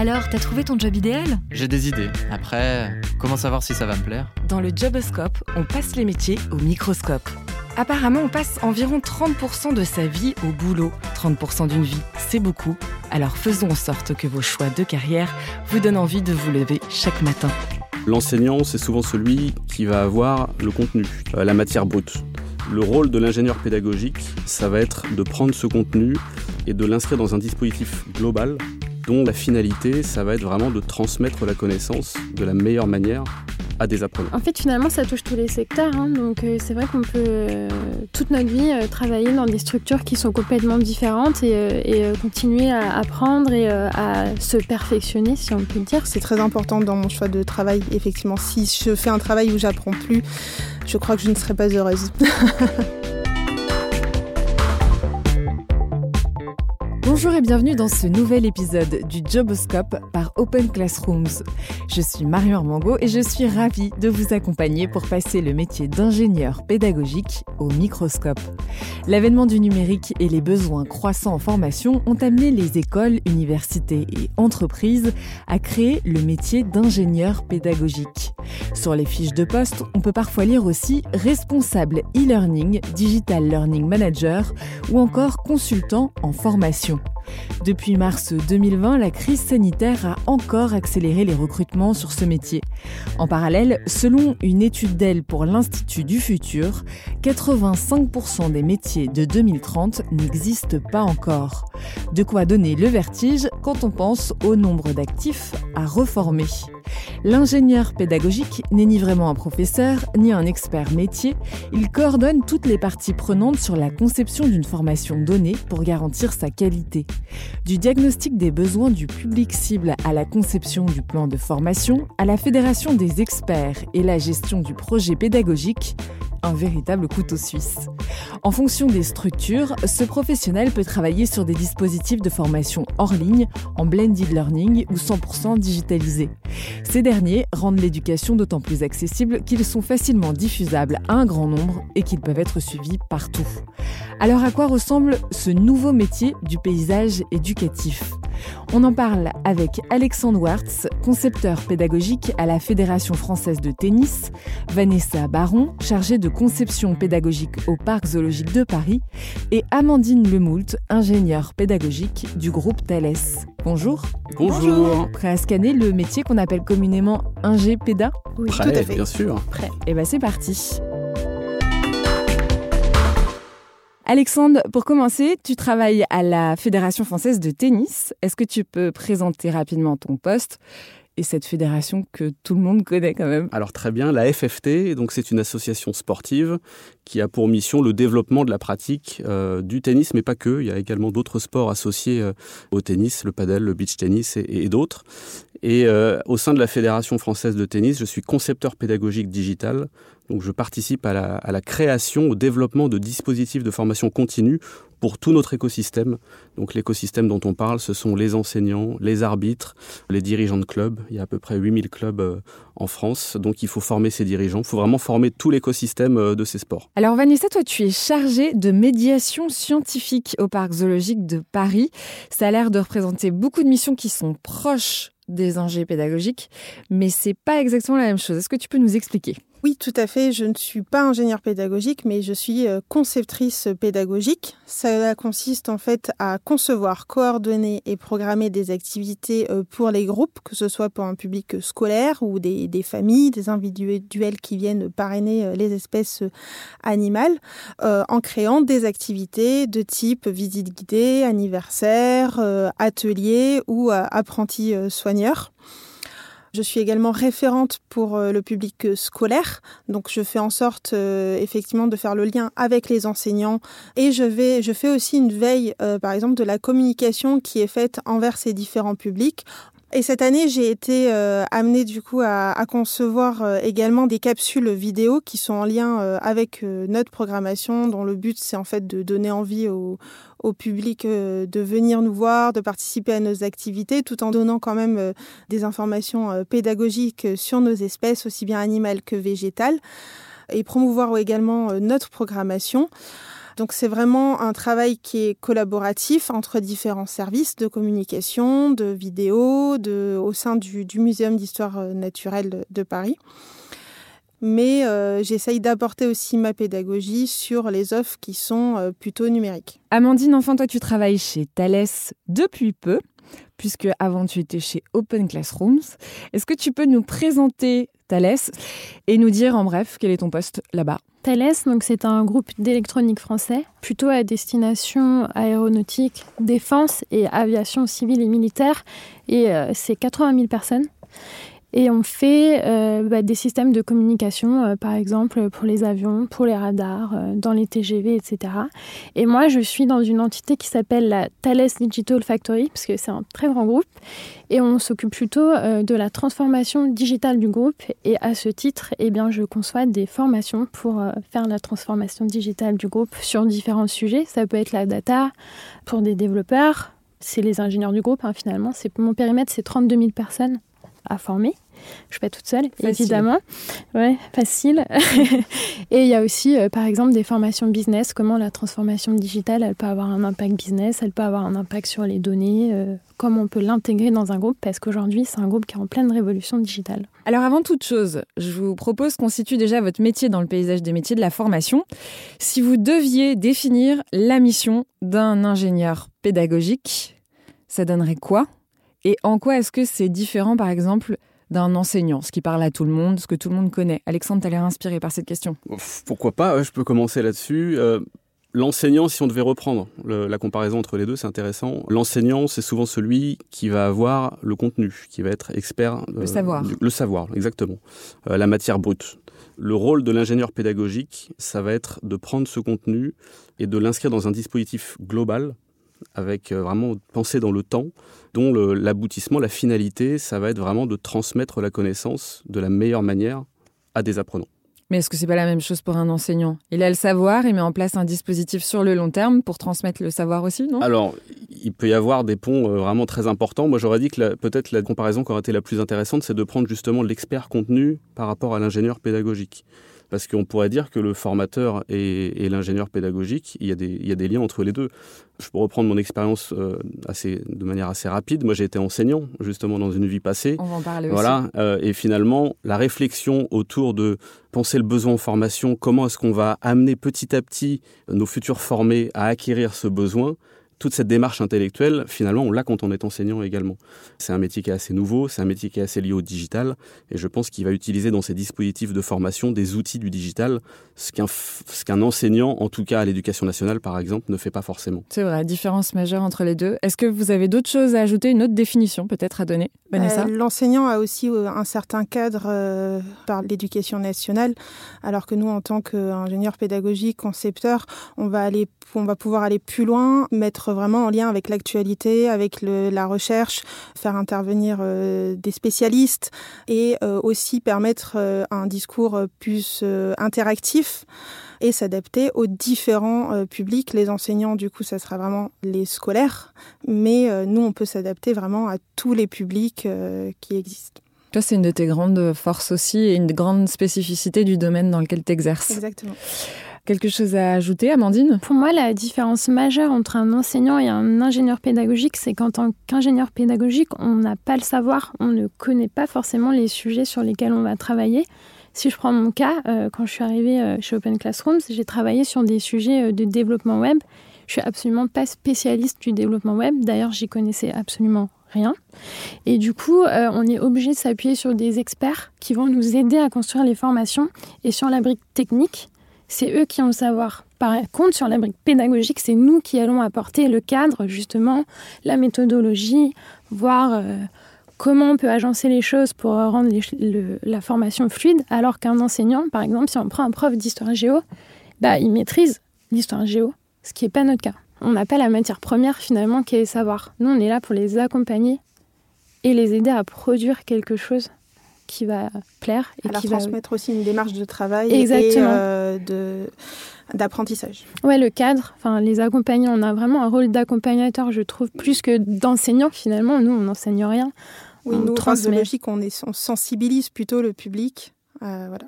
Alors, t'as trouvé ton job idéal? J'ai des idées. Après, comment savoir si ça va me plaire? Dans le Joboscope, on passe les métiers au microscope. Apparemment, on passe environ 30% de sa vie au boulot. 30% d'une vie, c'est beaucoup. Alors faisons en sorte que vos choix de carrière vous donnent envie de vous lever chaque matin. L'enseignant, c'est souvent celui qui va avoir le contenu, euh, la matière brute. Le rôle de l'ingénieur pédagogique, ça va être de prendre ce contenu et de l'inscrire dans un dispositif global dont la finalité, ça va être vraiment de transmettre la connaissance de la meilleure manière à des apprenants. En fait, finalement, ça touche tous les secteurs. Hein. donc, euh, c'est vrai qu'on peut euh, toute notre vie euh, travailler dans des structures qui sont complètement différentes et, et continuer à apprendre et à se perfectionner, si on peut le dire. C'est très important dans mon choix de travail. Effectivement, si je fais un travail où j'apprends plus, je crois que je ne serai pas heureuse. Bonjour et bienvenue dans ce nouvel épisode du Joboscope par Open Classrooms. Je suis Marion Armango et je suis ravie de vous accompagner pour passer le métier d'ingénieur pédagogique au microscope. L'avènement du numérique et les besoins croissants en formation ont amené les écoles, universités et entreprises à créer le métier d'ingénieur pédagogique. Sur les fiches de poste, on peut parfois lire aussi responsable e-learning, digital learning manager ou encore consultant en formation. Depuis mars 2020, la crise sanitaire a encore accéléré les recrutements sur ce métier. En parallèle, selon une étude d'elle pour l'Institut du futur, 85% des métiers de 2030 n'existent pas encore. De quoi donner le vertige quand on pense au nombre d'actifs à reformer. L'ingénieur pédagogique n'est ni vraiment un professeur, ni un expert métier. Il coordonne toutes les parties prenantes sur la conception d'une formation donnée pour garantir sa qualité. Du diagnostic des besoins du public cible à la conception du plan de formation, à la fédération des experts et la gestion du projet pédagogique, un véritable couteau suisse. En fonction des structures, ce professionnel peut travailler sur des dispositifs de formation hors ligne, en blended learning ou 100% digitalisés. Ces derniers rendent l'éducation d'autant plus accessible qu'ils sont facilement diffusables à un grand nombre et qu'ils peuvent être suivis partout. Alors à quoi ressemble ce nouveau métier du paysage éducatif? On en parle avec Alexandre Wartz, concepteur pédagogique à la Fédération française de tennis, Vanessa Baron, chargée de conception pédagogique au Parc zoologique de Paris, et Amandine Lemoult, ingénieure pédagogique du groupe Thales. Bonjour. Bonjour. Prêt à scanner le métier qu'on appelle communément ingé péda Oui, Prêt, tout à fait. bien sûr. Prêt. Et bien c'est parti. Alexandre, pour commencer, tu travailles à la Fédération française de tennis. Est-ce que tu peux présenter rapidement ton poste? Et cette fédération que tout le monde connaît quand même Alors très bien, la FFT, donc c'est une association sportive qui a pour mission le développement de la pratique euh, du tennis, mais pas que. Il y a également d'autres sports associés euh, au tennis, le padel, le beach tennis et, d'autres. Et euh, au sein de la Fédération française de tennis, je suis concepteur pédagogique digital. Donc je participe à la création, au développement de dispositifs de formation continue pour tout notre écosystème. Donc l'écosystème dont on parle, ce sont les enseignants, les arbitres, les dirigeants de clubs. Il y a à peu près 8000 clubs euh, en France. Donc il faut former ces dirigeants. Il faut vraiment former tout l'écosystème euh, de ces sports. Alors Vanessa, toi tu es chargée de médiation scientifique au Parc zoologique de Paris. Ça a l'air de représenter beaucoup de missions qui sont proches des ingés pédagogiques, mais c'est pas exactement la même chose. Est-ce que tu peux nous expliquer? Oui, tout à fait. Je ne suis pas ingénieure pédagogique, mais je suis euh, conceptrice pédagogique. Ça consiste en fait à concevoir, coordonner et programmer des activités euh, pour les groupes, que ce soit pour un public scolaire ou des, familles, des individuels qui viennent parrainer euh, les espèces animales, en créant des activités de type visite guidée, anniversaire, atelier ou apprenti soigneur. Je suis également référente pour euh, le public euh, scolaire, donc je fais en sorte euh, effectivement de faire le lien avec les enseignants et je fais aussi une veille, par exemple, de la communication qui est faite envers ces différents publics. Et cette année, j'ai été amenée du coup à, concevoir également des capsules vidéo qui sont en lien avec notre programmation, dont le but c'est en fait de donner envie au, au public de venir nous voir, de participer à nos activités, tout en donnant quand même des informations pédagogiques sur nos espèces, aussi bien animales que végétales, et promouvoir également notre programmation. Donc c'est vraiment un travail qui est collaboratif entre différents services de communication, de vidéo, de, au sein du, du Muséum d'histoire naturelle de Paris mais euh, j'essaye d'apporter aussi ma pédagogie sur les offres qui sont euh, plutôt numériques. Amandine, enfin, toi, tu travailles chez Thales depuis peu, puisque avant tu étais chez Open Classrooms. Est-ce que tu peux nous présenter Thales et nous dire en bref quel est ton poste là-bas? Thales, donc c'est un groupe d'électronique français, plutôt à destination aéronautique, défense et aviation civile et militaire, et euh, c'est 80 000 personnes. Et on fait euh, bah, des systèmes de communication, euh, par exemple pour les avions, pour les radars, euh, dans les TGV, etc. Et moi, je suis dans une entité qui s'appelle la Thales Digital Factory, parce que c'est un très grand groupe. Et on s'occupe plutôt de la transformation digitale du groupe. Et à ce titre, eh bien, je conçois des formations pour faire la transformation digitale du groupe sur différents sujets. Ça peut être la data pour des développeurs. C'est les ingénieurs du groupe, hein, finalement. Mon périmètre, c'est 32 000 personnes à former. Je suis pas toute seule, évidemment. Ouais, facile. et il y a aussi, euh, par exemple, des formations business. Comment la transformation digitale, elle peut avoir un impact business, elle peut avoir un impact sur les données. Euh, comment on peut l'intégrer dans un groupe Parce qu'aujourd'hui, c'est un groupe qui est en pleine révolution digitale. Alors, avant toute chose, je vous propose qu'on situe déjà votre métier dans le paysage des métiers de la formation. Si vous deviez définir la mission d'un ingénieur pédagogique, ça donnerait quoi? Et en quoi est-ce que c'est différent, par exemple, d'un enseignant, ce qui parle à tout le monde, ce que tout le monde connaît? Alexandre, tu as l'air inspiré par cette question. Pourquoi pas Je peux commencer là-dessus. Euh, l'enseignant, si on devait reprendre la comparaison entre les deux, c'est intéressant. L'enseignant, c'est souvent celui qui va avoir le contenu, qui va être expert. le savoir. le savoir, exactement. Euh, la matière brute. Le rôle de l'ingénieur pédagogique, ça va être de prendre ce contenu et de l'inscrire dans un dispositif global avec euh, vraiment pensée dans le temps, dont l'aboutissement, la finalité, ça va être vraiment de transmettre la connaissance de la meilleure manière à des apprenants. Mais est-ce que c'est pas la même chose pour un enseignant? Il a le savoir, il met en place un dispositif sur le long terme pour transmettre le savoir aussi, non? Alors, il peut y avoir des ponts euh, vraiment très importants. Moi, j'aurais dit que peut-être la comparaison qui aurait été la plus intéressante, c'est de prendre justement l'expert contenu par rapport à l'ingénieur pédagogique parce qu'on pourrait dire que le formateur et, l'ingénieur pédagogique, il y, a des, il y, a des, liens entre les deux. Je peux reprendre mon expérience euh, assez, de manière assez rapide. Moi, j'ai été enseignant, justement, dans une vie passée. On va en parler voilà, aussi. Euh, et finalement, la réflexion autour de penser le besoin en formation, comment est-ce qu'on va amener petit à petit nos futurs formés à acquérir ce besoin, toute cette démarche intellectuelle, finalement, on l'a quand on est enseignant également. C'est un métier qui est assez nouveau, c'est un métier qui est assez lié au digital, et je pense qu'il va utiliser dans ses dispositifs de formation des outils du digital, ce qu'un enseignant, en tout cas à l'éducation nationale par exemple, ne fait pas forcément. C'est vrai, différence majeure entre les deux. Est-ce que vous avez d'autres choses à ajouter, une autre définition peut-être à donner, Vanessa? Euh, L'enseignant a aussi euh, un certain cadre euh, par l'éducation nationale, alors que nous, en tant qu'ingénieur pédagogique, concepteur, on va aller, on va pouvoir aller plus loin, mettre vraiment en lien avec l'actualité, avec la recherche, faire intervenir euh, des spécialistes et euh, aussi permettre euh, un discours plus interactif et s'adapter aux différents publics. Les enseignants, du coup, ça sera vraiment les scolaires, mais nous, on peut s'adapter vraiment à tous les publics qui existent. Toi, c'est une de tes grandes forces aussi et une grande spécificité du domaine dans lequel tu exerces. Exactement. Quelque chose à ajouter, Amandine? Pour moi, la différence majeure entre un enseignant et un ingénieur pédagogique, c'est qu'en tant qu'ingénieur pédagogique, on n'a pas le savoir, on ne connaît pas forcément les sujets sur lesquels on va travailler. Si je prends mon cas, euh, quand je suis arrivée euh, chez Open Classrooms, j'ai travaillé sur des sujets euh, de développement web. Je suis absolument pas spécialiste du développement web. D'ailleurs, j'y connaissais absolument rien. Et du coup, on est obligé de s'appuyer sur des experts qui vont nous aider à construire les formations et sur la brique technique c'est eux qui ont le savoir. Par contre, sur la brique pédagogique, c'est nous qui allons apporter le cadre, justement, la méthodologie, voir euh, comment on peut agencer les choses pour rendre la formation fluide, alors qu'un enseignant, par exemple, si on prend un prof d'histoire géo, bah, il maîtrise l'histoire géo, ce qui n'est pas notre cas. On n'a pas la matière première, finalement, qui est savoir. Nous, on est là pour les accompagner et les aider à produire quelque chose qui va plaire et qui transmettre aussi une démarche de travail Exactement. et euh, de d'apprentissage. Ouais, le cadre, enfin les accompagnants, on a vraiment un rôle d'accompagnateur, je trouve, plus que d'enseignant finalement. Nous, on n'enseigne rien. Oui, on nous, transmet. logique, on, est, on sensibilise plutôt le public. Euh, voilà.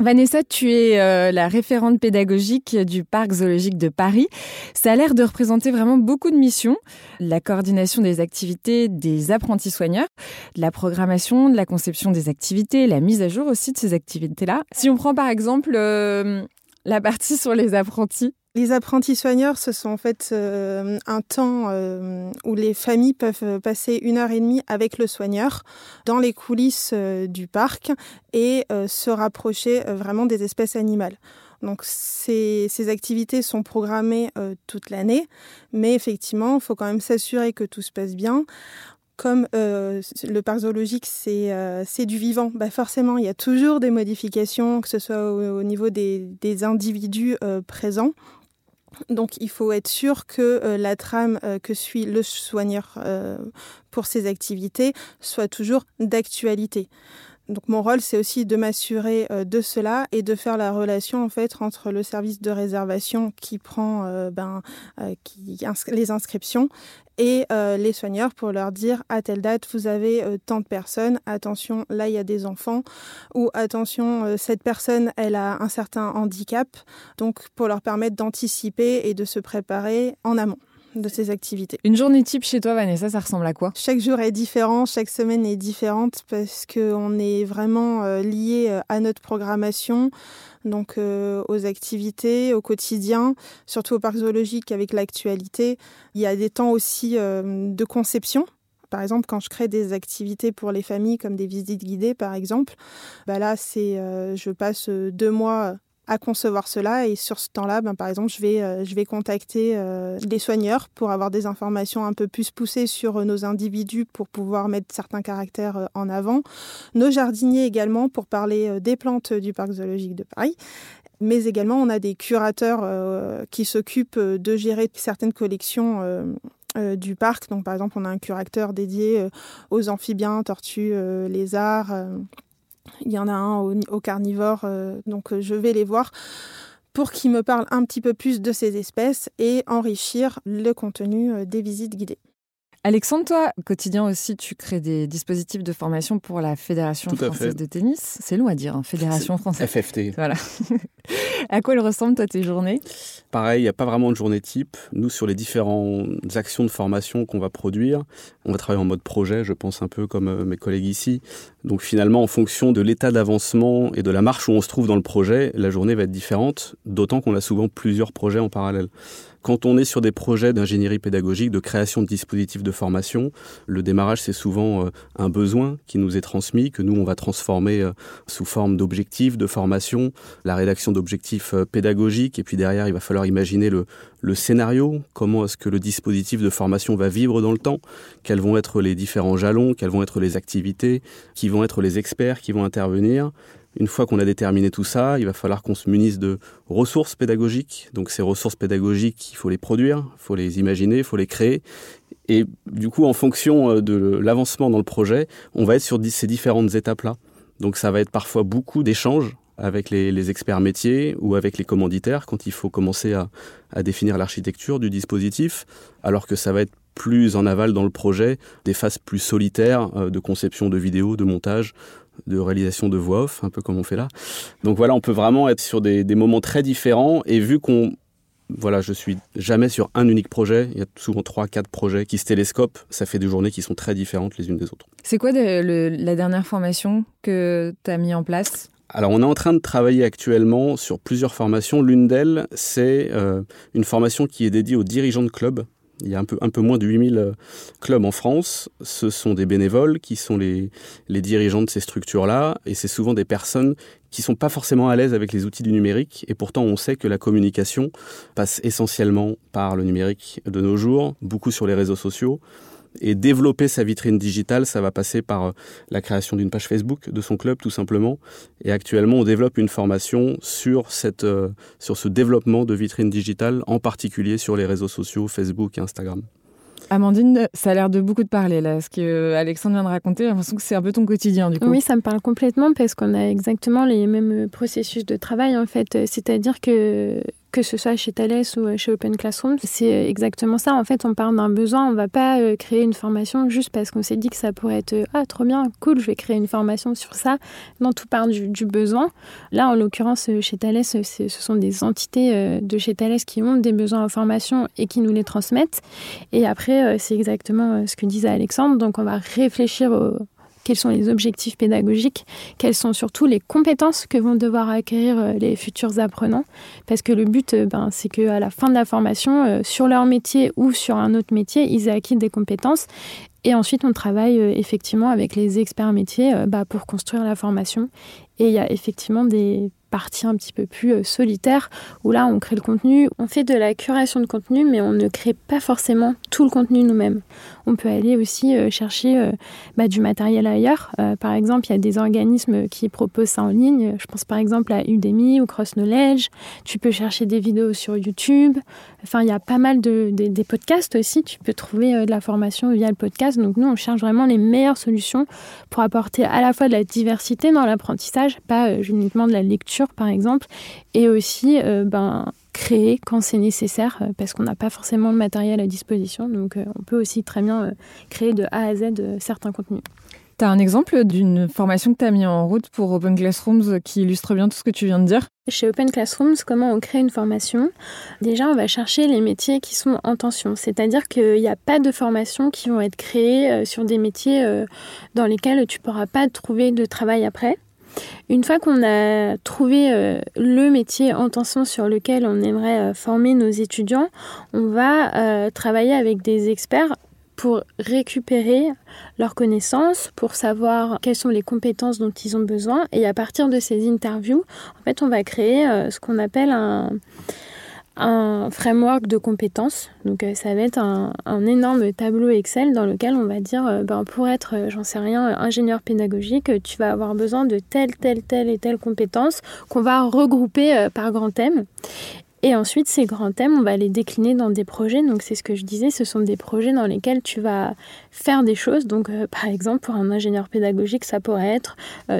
Vanessa, tu es euh, la référente pédagogique du Parc zoologique de Paris. Ça a l'air de représenter vraiment beaucoup de missions. La coordination des activités des apprentis soigneurs, de la programmation, de la conception des activités, la mise à jour aussi de ces activités-là. Si on prend par exemple euh, la partie sur les apprentis, les apprentis soigneurs, ce sont en fait euh, un temps euh, où les familles peuvent passer une heure et demie avec le soigneur dans les coulisses euh, du parc et se rapprocher vraiment des espèces animales. Donc ces, activités sont programmées toute l'année, mais effectivement, il faut quand même s'assurer que tout se passe bien comme le parc zoologique, c'est du vivant, bah forcément, il y a toujours des modifications, que ce soit au, niveau des, individus présents. Donc il faut être sûr que euh, la trame euh, que suit le soigneur euh, pour ces activités soit toujours d'actualité. Donc mon rôle, c'est aussi de m'assurer de cela et de faire la relation en fait entre le service de réservation qui prend ben, qui, les inscriptions et euh, les soigneurs pour leur dire à telle date vous avez euh, tant de personnes, attention là il y a des enfants ou attention euh, cette personne elle a un certain handicap, donc pour leur permettre d'anticiper et de se préparer en amont de ces activités. Une journée type chez toi, Vanessa, ça ressemble à quoi? Chaque jour est différent, chaque semaine est différente parce qu'on est vraiment lié à notre programmation donc euh, aux activités, au quotidien, surtout au parc zoologique avec l'actualité. Il y a des temps aussi euh, de conception. Par exemple, quand je crée des activités pour les familles, comme des visites guidées, par exemple, bah là, c'est, euh, je passe deux mois à concevoir cela. Et sur ce temps-là, ben, par exemple, je vais, euh, je vais contacter euh, les soigneurs pour avoir des informations un peu plus poussées sur euh, nos individus pour pouvoir mettre certains caractères en avant. Nos jardiniers également pour parler des plantes du parc zoologique de Paris mais également on a des curateurs qui s'occupent de gérer certaines collections du parc. Donc par exemple, on a un curateur dédié aux amphibiens, tortues, lézards. Il y en a un au, carnivore, euh, donc euh, je vais les voir pour qu'ils me parlent un petit peu plus de ces espèces et enrichir le contenu euh, des visites guidées. Alexandre, toi, quotidien aussi, tu crées des dispositifs de formation pour la Fédération française de tennis. C'est long à dire, hein, Fédération française. FFT. Voilà. à quoi elles ressemblent, toi, tes journées? Pareil, il n'y a pas vraiment de journée type. Nous, sur les différentes actions de formation qu'on va produire, on va travailler en mode projet, je pense un peu comme euh, mes collègues ici. Donc finalement, en fonction de l'état d'avancement et de la marche où on se trouve dans le projet, la journée va être différente, d'autant qu'on a souvent plusieurs projets en parallèle. Quand on est sur des projets d'ingénierie pédagogique, de création de dispositifs de formation, le démarrage, c'est souvent euh, un besoin qui nous est transmis, que nous, on va transformer euh, sous forme d'objectifs de formation, la rédaction d'objectifs euh, pédagogiques, et puis derrière, il va falloir imaginer le, le scénario, comment est-ce que le dispositif de formation va vivre dans le temps, quels vont être les différents jalons, quelles vont être les activités, qui vont être les experts qui vont intervenir, une fois qu'on a déterminé tout ça, il va falloir qu'on se munisse de ressources pédagogiques. Donc ces ressources pédagogiques, il faut les produire, il faut les imaginer, il faut les créer. Et du coup, en fonction euh, de l'avancement dans le projet, on va être sur ces différentes étapes-là. Donc ça va être parfois beaucoup d'échanges avec les, experts métiers ou avec les commanditaires quand il faut commencer à, définir l'architecture du dispositif, alors que ça va être plus en aval dans le projet, des phases plus solitaires euh, de conception de vidéos, de montage, de réalisation de voix off, un peu comme on fait là. Donc voilà, on peut vraiment être sur des, moments très différents et vu qu'on voilà, je suis jamais sur un unique projet. Il y a souvent trois, quatre projets qui se télescopent. Ça fait des journées qui sont très différentes les unes des autres. C'est quoi la dernière formation que tu as mis en place? Alors, on est en train de travailler actuellement sur plusieurs formations. L'une d'elles, c'est euh, une formation qui est dédiée aux dirigeants de clubs. Il y a un peu, un peu moins de 8000 euh, clubs en France. Ce sont des bénévoles qui sont les, les dirigeants de ces structures-là. Et c'est souvent des personnes qui sont pas forcément à l'aise avec les outils du numérique. Et pourtant, on sait que la communication passe essentiellement par le numérique de nos jours, beaucoup sur les réseaux sociaux. Et développer sa vitrine digitale, ça va passer par euh, la création d'une page Facebook de son club, tout simplement. Et actuellement, on développe une formation sur, cette, euh, sur ce développement de vitrine digitale, en particulier sur les réseaux sociaux, Facebook et Instagram. Amandine, ça a l'air de beaucoup de parler là. Ce que euh, Alexandre vient de raconter, j'ai l'impression que c'est un peu ton quotidien du coup. Oui, ça me parle complètement parce qu'on a exactement les mêmes processus de travail en fait. C'est-à-dire que que ce soit chez Thales ou euh, chez Open Classroom, c'est exactement ça. En fait, on parle d'un besoin. On va pas euh, créer une formation juste parce qu'on s'est dit que ça pourrait être euh, ah trop bien, cool, je vais créer une formation sur ça. Non, tout part du, besoin. Là, en l'occurrence, chez Thales, ce sont des entités de chez Thales qui ont des besoins en formation et qui nous les transmettent. Et après, c'est exactement ce que disait Alexandre. Donc, on va réfléchir au quels sont les objectifs pédagogiques, quelles sont surtout les compétences que vont devoir acquérir euh, les futurs apprenants. Parce que le but, euh, ben, c'est qu'à la fin de la formation, euh, sur leur métier ou sur un autre métier, ils aient acquis des compétences. Et ensuite, on travaille effectivement avec les experts métiers bah, pour construire la formation. Et il y a effectivement des partie un petit peu plus euh, solitaire où là on crée le contenu, on fait de la curation de contenu mais on ne crée pas forcément tout le contenu nous-mêmes. On peut aller aussi euh, chercher euh, bah, du matériel ailleurs. par exemple, il y a des organismes qui proposent ça en ligne. Je pense par exemple à Udemy ou Cross Knowledge. Tu peux chercher des vidéos sur YouTube. Enfin, il y a pas mal de, des podcasts aussi. Tu peux trouver de la formation via le podcast. Donc nous, on cherche vraiment les meilleures solutions pour apporter à la fois de la diversité dans l'apprentissage, pas uniquement de la lecture par exemple, et aussi euh, ben, créer quand c'est nécessaire, euh, parce qu'on n'a pas forcément le matériel à disposition. Donc euh, on peut aussi très bien créer de A à Z certains contenus. Tu as un exemple d'une formation que tu as mis en route pour Open Classrooms qui illustre bien tout ce que tu viens de dire? Chez Open Classrooms, comment on crée une formation? Déjà, on va chercher les métiers qui sont en tension. C'est-à-dire qu'il n'y a pas de formations qui vont être créées sur des métiers dans lesquels tu ne pourras pas trouver de travail après. Une fois qu'on a trouvé euh, le métier en tension sur lequel on aimerait euh, former nos étudiants, on va euh, travailler avec des experts pour récupérer leurs connaissances, pour savoir quelles sont les compétences dont ils ont besoin. Et à partir de ces interviews, en fait, on va créer ce qu'on appelle un, un framework de compétences. Donc euh, ça va être un, énorme tableau Excel dans lequel on va dire, euh, ben, pour être, euh, j'en sais rien, ingénieur pédagogique, tu vas avoir besoin de telle, telle, telle et telle compétence qu'on va regrouper par grand thème. Et ensuite, ces grands thèmes, on va les décliner dans des projets. Donc, c'est ce que je disais, ce sont des projets dans lesquels tu vas faire des choses. Donc, par exemple, pour un ingénieur pédagogique, ça pourrait être,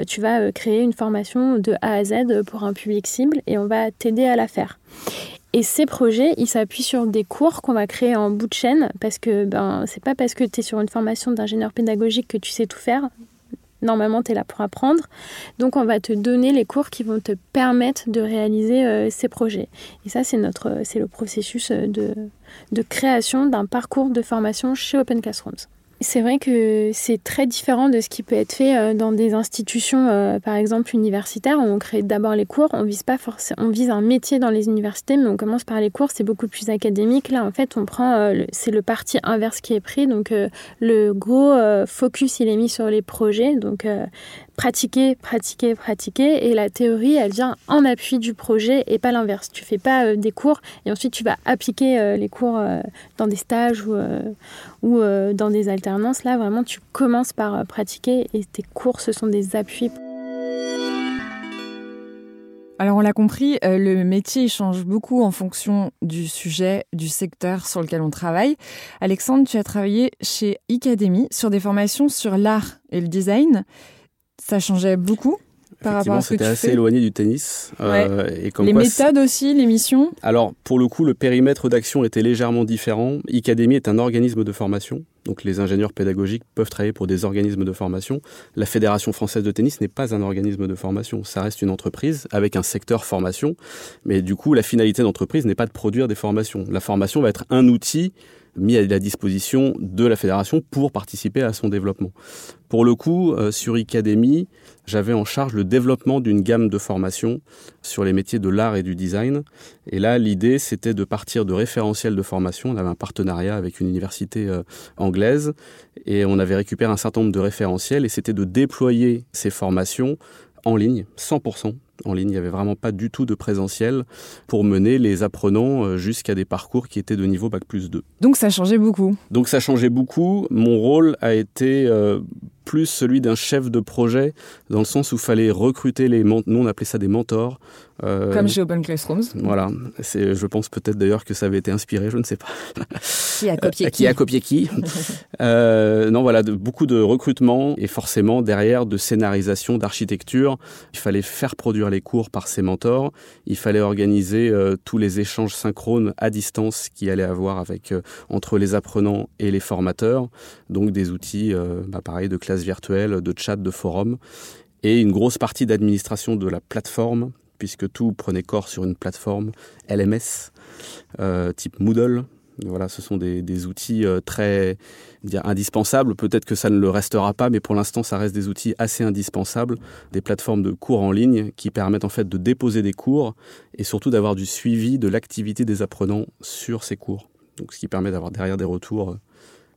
tu vas créer une formation de A à Z pour un public cible et on va t'aider à la faire. Et ces projets, ils s'appuient sur des cours qu'on va créer en bout de chaîne parce que ben, c'est pas parce que tu es sur une formation d'ingénieur pédagogique que tu sais tout faire. Normalement, tu es là pour apprendre. Donc, on va te donner les cours qui vont te permettre de réaliser euh, ces projets. Et ça, c'est notre, c'est le processus de, de création d'un parcours de formation chez Open Classrooms. C'est vrai que c'est très différent de ce qui peut être fait euh, dans des institutions, euh, par exemple universitaires, où on crée d'abord les cours. On vise pas forcément, on vise un métier dans les universités, mais on commence par les cours. C'est beaucoup plus académique. Là, en fait, on prend, euh, c'est le parti inverse qui est pris. Donc, le gros focus, il est mis sur les projets. Donc, pratiquer, pratiquer, pratiquer. Et la théorie, elle vient en appui du projet et pas l'inverse. Tu fais pas des cours et ensuite tu vas appliquer les cours dans des stages ou, dans des alternatives Là, vraiment, tu commences par euh, pratiquer et tes cours, ce sont des appuis. Alors on l'a compris, euh, le métier change beaucoup en fonction du sujet, du secteur sur lequel on travaille. Alexandre, tu as travaillé chez Academy sur des formations sur l'art et le design. Ça changeait beaucoup par rapport à ce c'était assez éloigné du tennis. Euh, et comme les méthodes aussi, les missions Alors, pour le coup, le périmètre d'action était légèrement différent. Academy est un organisme de formation. Donc les ingénieurs pédagogiques peuvent travailler pour des organismes de formation. La Fédération française de tennis n'est pas un organisme de formation, ça reste une entreprise avec un secteur formation, mais du coup la finalité d'entreprise n'est pas de produire des formations. La formation va être un outil mis à la disposition de la fédération pour participer à son développement. Pour le coup, euh, sur Academy, j'avais en charge le développement d'une gamme de formations sur les métiers de l'art et du design. Et là, l'idée, c'était de partir de référentiels de formation. On avait un partenariat avec une université euh, anglaise et on avait récupéré un certain nombre de référentiels et c'était de déployer ces formations en ligne, 100% en ligne. Il n'y avait vraiment pas du tout de présentiel pour mener les apprenants euh, jusqu'à des parcours qui étaient de niveau Bac plus 2. Donc ça changeait beaucoup. Donc ça changeait beaucoup. Mon rôle a été euh, plus celui d'un chef de projet, dans le sens où il fallait recruter les... Nous, on appelait ça des mentors. Euh, Comme chez Open Classrooms. Voilà. Je pense peut-être d'ailleurs que ça avait été inspiré, je ne sais pas. Qui a copié qui Qui a copié qui euh, Non, voilà, de, beaucoup de recrutement et forcément derrière de scénarisation, d'architecture. Il fallait faire produire les cours par ses mentors. Il fallait organiser euh, tous les échanges synchrones à distance qu'il allait avoir avec, euh, entre les apprenants et les formateurs. Donc des outils, euh, bah, pareil, de classe virtuelle, de chat, de forum. Et une grosse partie d'administration de la plateforme puisque tout prenait corps sur une plateforme LMS euh, type Moodle. Voilà, ce sont des, outils euh, très indispensables. Peut-être que ça ne le restera pas, mais pour l'instant, ça reste des outils assez indispensables. Des plateformes de cours en ligne qui permettent en fait de déposer des cours et surtout d'avoir du suivi de l'activité des apprenants sur ces cours. Donc, ce qui permet d'avoir derrière des retours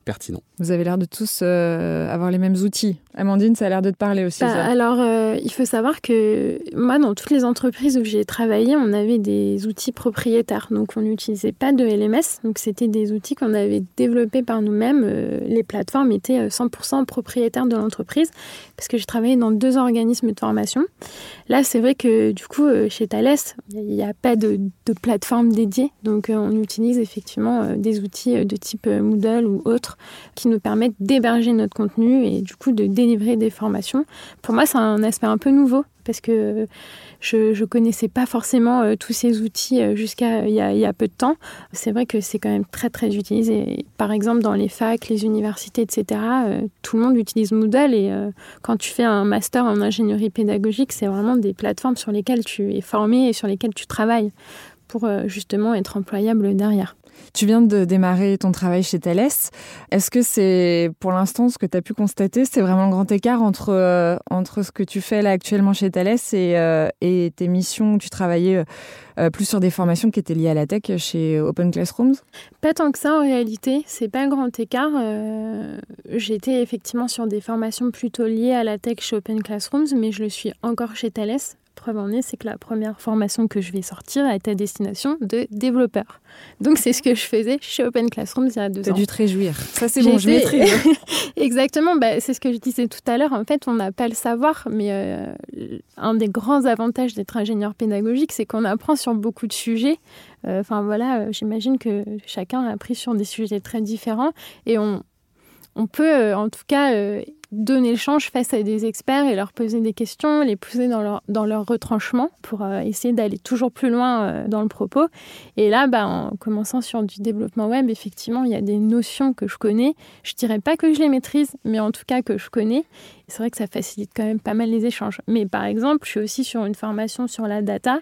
pertinent. Vous avez l'air de tous euh, avoir les mêmes outils. Amandine, ça a l'air de te parler aussi. Bah, alors, euh, il faut savoir que moi, dans toutes les entreprises où j'ai travaillé, on avait des outils propriétaires. Donc, on n'utilisait pas de LMS. Donc, c'était des outils qu'on avait développés par nous-mêmes. Euh, les plateformes étaient 100% propriétaires de l'entreprise parce que j'ai travaillé dans deux organismes de formation. Là, c'est vrai que du coup, chez Thales, il n'y a pas de, de plateforme dédiée. Donc, on utilise effectivement des outils de type Moodle ou autres qui nous permettent d'héberger notre contenu et du coup de délivrer des formations. Pour moi, c'est un aspect un peu nouveau parce que je ne connaissais pas forcément euh, tous ces outils euh, jusqu'à il, y a peu de temps. C'est vrai que c'est quand même très très utilisé. Par exemple, dans les facs, les universités, etc., euh, tout le monde utilise Moodle et quand tu fais un master en ingénierie pédagogique, c'est vraiment des plateformes sur lesquelles tu es formé et sur lesquelles tu travailles pour justement être employable derrière. Tu viens de démarrer ton travail chez Thales. Est-ce que c'est, pour l'instant, ce que tu as pu constater, c'est vraiment un grand écart entre, euh, entre ce que tu fais là actuellement chez Thales et, euh, et tes missions où tu travaillais euh, plus sur des formations qui étaient liées à la tech chez Open Classrooms? Pas tant que ça en réalité, c'est pas un grand écart. J'étais effectivement sur des formations plutôt liées à la tech chez Open Classrooms, mais je le suis encore chez Thales preuve en est, c'est que la première formation que je vais sortir est à destination de développeurs. Donc c'est ce que je faisais chez Open Classrooms il y a deux ans. Tu as dû te réjouir. Ça c'est bon, je maîtrise. Exactement, bah, c'est ce que je disais tout à l'heure. En fait, on n'a pas le savoir, mais euh, un des grands avantages d'être ingénieur pédagogique, c'est qu'on apprend sur beaucoup de sujets. Euh, enfin voilà, euh, j'imagine que chacun a appris sur des sujets très différents et on, on peut en tout cas donner le change face à des experts et leur poser des questions, les pousser dans leur, dans leur retranchement pour euh, essayer d'aller toujours plus loin euh, dans le propos. Et là, bah, en commençant sur du développement web, effectivement, il y a des notions que je connais. Je dirais pas que je les maîtrise, mais en tout cas que je connais. C'est vrai que ça facilite quand même pas mal les échanges. Mais par exemple, je suis aussi sur une formation sur la data,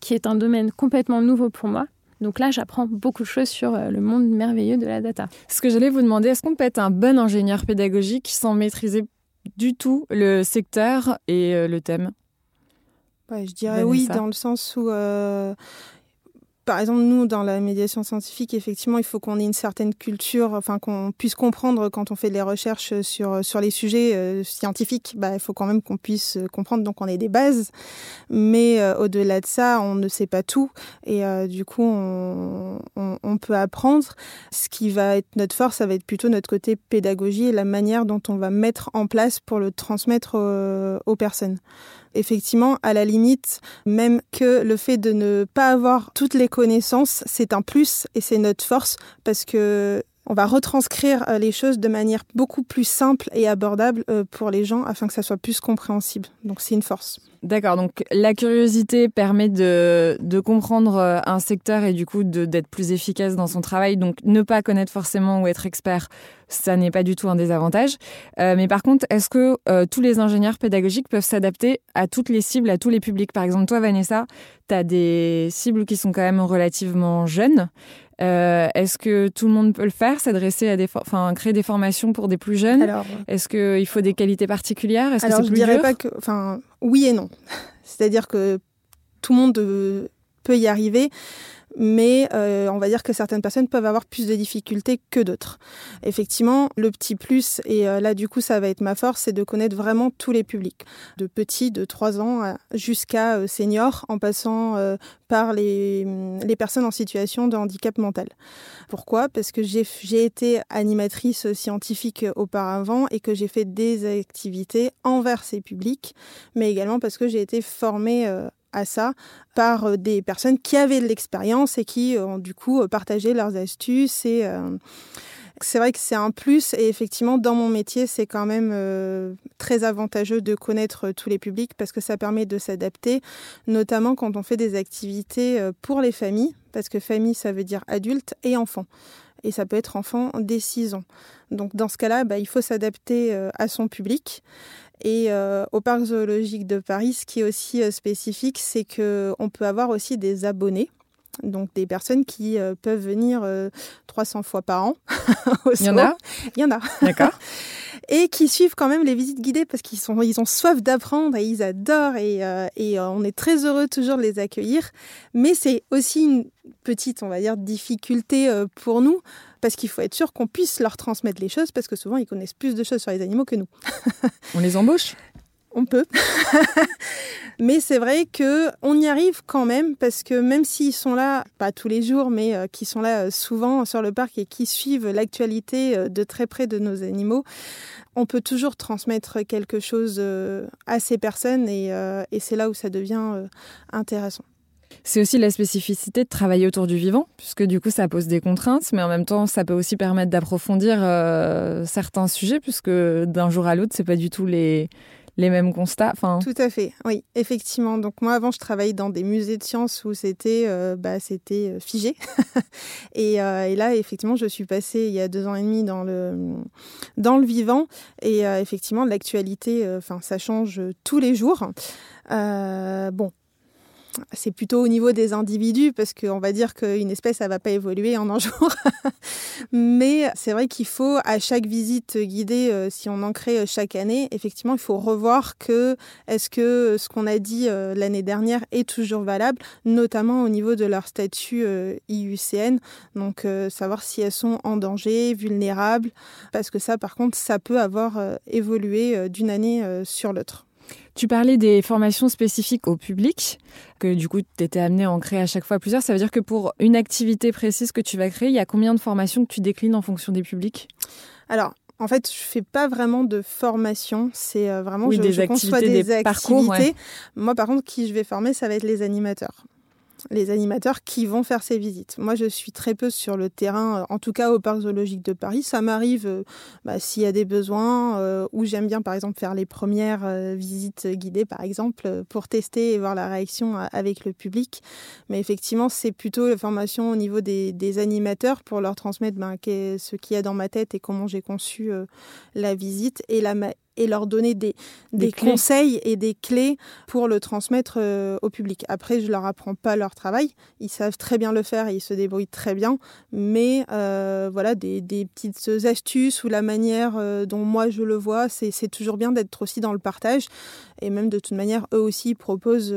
qui est un domaine complètement nouveau pour moi. Donc là, j'apprends beaucoup de choses sur euh, le monde merveilleux de la data. Ce que j'allais vous demander, est-ce qu'on peut être un bon ingénieur pédagogique sans maîtriser du tout le secteur et euh, le thème? Je dirais oui, dans le sens où euh, par exemple, nous, dans la médiation scientifique, effectivement, il faut qu'on ait une certaine culture, enfin, qu'on puisse comprendre quand on fait des recherches sur, sur les sujets euh, scientifiques. Bah, il faut quand même qu'on puisse comprendre, donc on ait des bases. Mais euh, au-delà de ça, on ne sait pas tout. Et euh, du coup, on, peut apprendre. Ce qui va être notre force, ça va être plutôt notre côté pédagogie et la manière dont on va mettre en place pour le transmettre aux personnes effectivement, à la limite, même que le fait de ne pas avoir toutes les connaissances, c'est un plus et c'est notre force parce que on va retranscrire euh, les choses de manière beaucoup plus simple et abordable euh, pour les gens afin que ça soit plus compréhensible. Donc c'est une force. D'accord, donc la curiosité permet de, comprendre euh, un secteur et du coup d'être plus efficace dans son travail. Donc ne pas connaître forcément ou être expert, ça n'est pas du tout un désavantage. Mais par contre, est-ce que tous les ingénieurs pédagogiques peuvent s'adapter à toutes les cibles, à tous les publics? Par exemple, toi, Vanessa, tu as des cibles qui sont quand même relativement jeunes. Euh, est-ce que tout le monde peut le faire, s'adresser à des, enfin, créer des formations pour des plus jeunes Est-ce qu'il faut des qualités particulières? Est-ce que c'est plus je dirais pas que, enfin, oui et non. C'est-à-dire que tout le monde peut y arriver, mais euh, on va dire que certaines personnes peuvent avoir plus de difficultés que d'autres. Effectivement, le petit plus, et euh, là du coup ça va être ma force, c'est de connaître vraiment tous les publics, de petits de 3 ans jusqu'à euh, seniors, en passant par les, les, personnes en situation de handicap mental. Pourquoi? Parce que j'ai été animatrice scientifique auparavant et que j'ai fait des activités envers ces publics, mais également parce que j'ai été formée à ça par euh, des personnes qui avaient de l'expérience et qui ont du coup euh, partagé leurs astuces et euh, c'est vrai que c'est un plus et effectivement dans mon métier c'est quand même très avantageux de connaître tous les publics parce que ça permet de s'adapter notamment quand on fait des activités pour les familles parce que famille ça veut dire adulte et enfant et ça peut être enfant dès 6 ans. Donc dans ce cas-là, bah, il faut s'adapter à son public. Et euh, au parc zoologique de Paris, ce qui est aussi euh, spécifique, c'est qu'on peut avoir aussi des abonnés. Donc des personnes qui euh, peuvent venir 300 fois par an. Il y en a? Il y en a. D'accord. et qui suivent quand même les visites guidées parce qu'ils ils ont soif d'apprendre et ils adorent et, et on est très heureux toujours de les accueillir. Mais c'est aussi une petite, on va dire, difficulté pour nous parce qu'il faut être sûr qu'on puisse leur transmettre les choses, parce que souvent ils connaissent plus de choses sur les animaux que nous. On les embauche? On peut. mais c'est vrai que on y arrive quand même parce que même s'ils sont là, pas tous les jours, mais euh, qui sont là euh, souvent sur le parc et qui suivent l'actualité euh, de très près de nos animaux, on peut toujours transmettre quelque chose à ces personnes et c'est là où ça devient intéressant. C'est aussi la spécificité de travailler autour du vivant, puisque du coup ça pose des contraintes, mais en même temps ça peut aussi permettre d'approfondir euh, certains sujets, puisque d'un jour à l'autre c'est pas du tout les les mêmes constats. Enfin... Tout à fait, oui, effectivement. Donc moi avant je travaillais dans des musées de sciences où c'était euh, bah, c'était euh, figé. et, et, là effectivement je suis passée il y a deux ans et demi dans le dans le vivant et effectivement l'actualité, enfin ça change tous les jours. bon, c'est plutôt au niveau des individus, parce qu'on va dire qu'une espèce, elle va pas évoluer en un jour. Mais c'est vrai qu'il faut, à chaque visite guidée, euh, si on en crée euh, chaque année, effectivement, il faut revoir que est-ce que ce qu'on a dit euh, l'année dernière est toujours valable, notamment au niveau de leur statut IUCN. Donc, savoir si elles sont en danger, vulnérables, parce que ça, par contre, ça peut avoir évolué d'une année sur l'autre. Tu parlais des formations spécifiques au public, que du coup tu étais amené à en créer à chaque fois plusieurs. Ça veut dire que pour une activité précise que tu vas créer, il y a combien de formations que tu déclines en fonction des publics? Alors, en fait, je fais pas vraiment de formation. C'est euh, vraiment je, des activités, des, activités. Parcours, Moi, par contre, qui je vais former, ça va être les animateurs les animateurs qui vont faire ces visites. Moi, je suis très peu sur le terrain, euh, en tout cas au parc zoologique de Paris. Ça m'arrive euh, bah, s'il y a des besoins, euh, ou j'aime bien, par exemple, faire les premières visites guidées, par exemple, pour tester et voir la réaction avec le public. Mais effectivement, c'est plutôt la formation au niveau des, animateurs pour leur transmettre ben, ce qu'il y a dans ma tête et comment j'ai conçu la visite et la, et leur donner des, des, conseils et des clés pour le transmettre euh, au public. Après, je leur apprends pas leur travail. Ils savent très bien le faire et ils se débrouillent très bien. Mais euh, voilà, des, des, petites astuces ou la manière euh, dont moi je le vois, c'est toujours bien d'être aussi dans le partage. Et même de toute manière, eux aussi proposent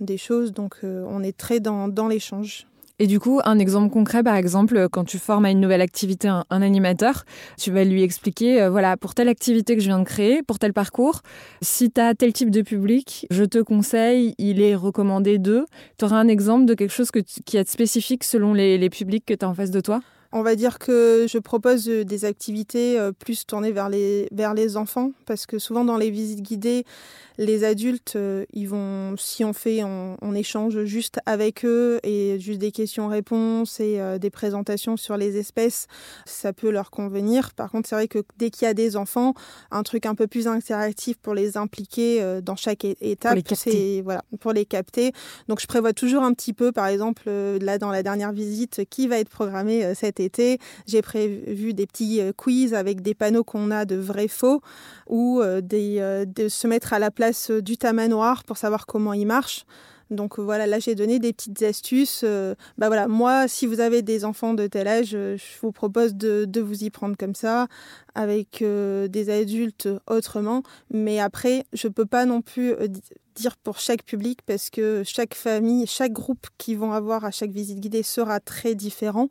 des choses. Donc, on est très dans, dans l'échange. Et du coup, un exemple concret, par exemple, quand tu formes à une nouvelle activité un, animateur, tu vas lui expliquer, euh, voilà, pour telle activité que je viens de créer, pour tel parcours, si tu as tel type de public, je te conseille, il est recommandé de. Tu auras un exemple de quelque chose qui est spécifique selon les, les publics que tu as en face de toi? On va dire que je propose euh, des activités euh, plus tournées vers les, vers les enfants, parce que souvent dans les visites guidées, les adultes, euh, ils vont, si on fait, on, échange juste avec eux et juste des questions-réponses et des présentations sur les espèces, ça peut leur convenir. Par contre, c'est vrai que dès qu'il y a des enfants, un truc un peu plus interactif pour les impliquer dans chaque étape, c'est voilà, pour les capter. Donc je prévois toujours un petit peu, par exemple, là dans la dernière visite, qui va être programmé cette J'ai prévu des petits euh, quiz avec des panneaux qu'on a de vrais faux ou euh, euh, de se mettre à la place du tamanoir pour savoir comment il marche. Donc voilà, là j'ai donné des petites astuces. bah voilà, moi, si vous avez des enfants de tel âge, je vous propose de, vous y prendre comme ça, avec des adultes autrement. Mais après, je peux pas non plus dire pour chaque public parce que chaque famille, chaque groupe qui vont avoir à chaque visite guidée sera très différent.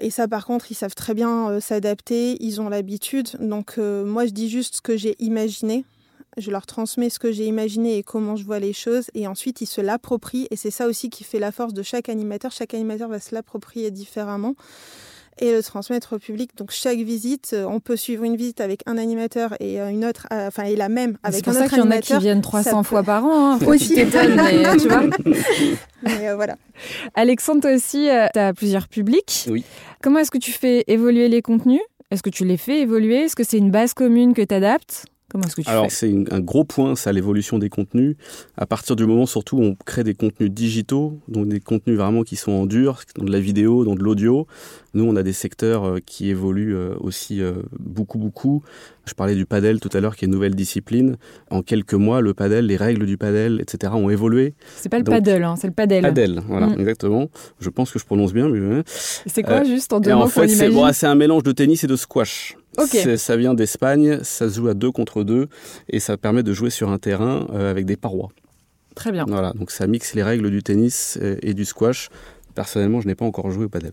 Et ça, par contre, ils savent très bien euh, s'adapter, ils ont l'habitude. Donc, euh, moi, je dis juste ce que j'ai imaginé. Je leur transmets ce que j'ai imaginé et comment je vois les choses. Et ensuite, ils se l'approprient. Et c'est ça aussi qui fait la force de chaque animateur. Chaque animateur va se l'approprier différemment et le transmettre au public. Donc chaque visite, euh, on peut suivre une visite avec un animateur et euh, une autre, euh, enfin et la même avec un autre animateur. C'est pour ça qu'il y en a qui viennent 300 fois par an. Hein. Aussi. Tu mais tu vois. mais voilà. Alexandre, toi aussi, tu as plusieurs publics. Oui. Comment est-ce que tu fais évoluer les contenus? Est-ce que tu les fais évoluer? Est-ce que c'est une base commune que tu adaptes Comment est-ce que tu Alors c'est un gros point, ça, l'évolution des contenus. À partir du moment, surtout, où on crée des contenus digitaux, donc des contenus vraiment qui sont en dur, dans de la vidéo, dans de l'audio. Nous, on a des secteurs euh, qui évoluent euh, aussi euh, beaucoup, beaucoup. Je parlais du padel tout à l'heure, qui est une nouvelle discipline. En quelques mois, le padel, les règles du padel, etc., ont évolué. C'est pas le padel, hein, c'est le padel. Padel, voilà, mm. exactement. Je pense que je prononce bien. Mais... C'est quoi, juste en deux mots En fait, c'est un mélange de tennis et de squash. Ça vient d'Espagne, ça se joue à deux contre deux et ça permet de jouer sur un terrain avec des parois. Très bien. Voilà, donc ça mixe les règles du tennis et du squash Personnellement, je n'ai pas encore joué au padel.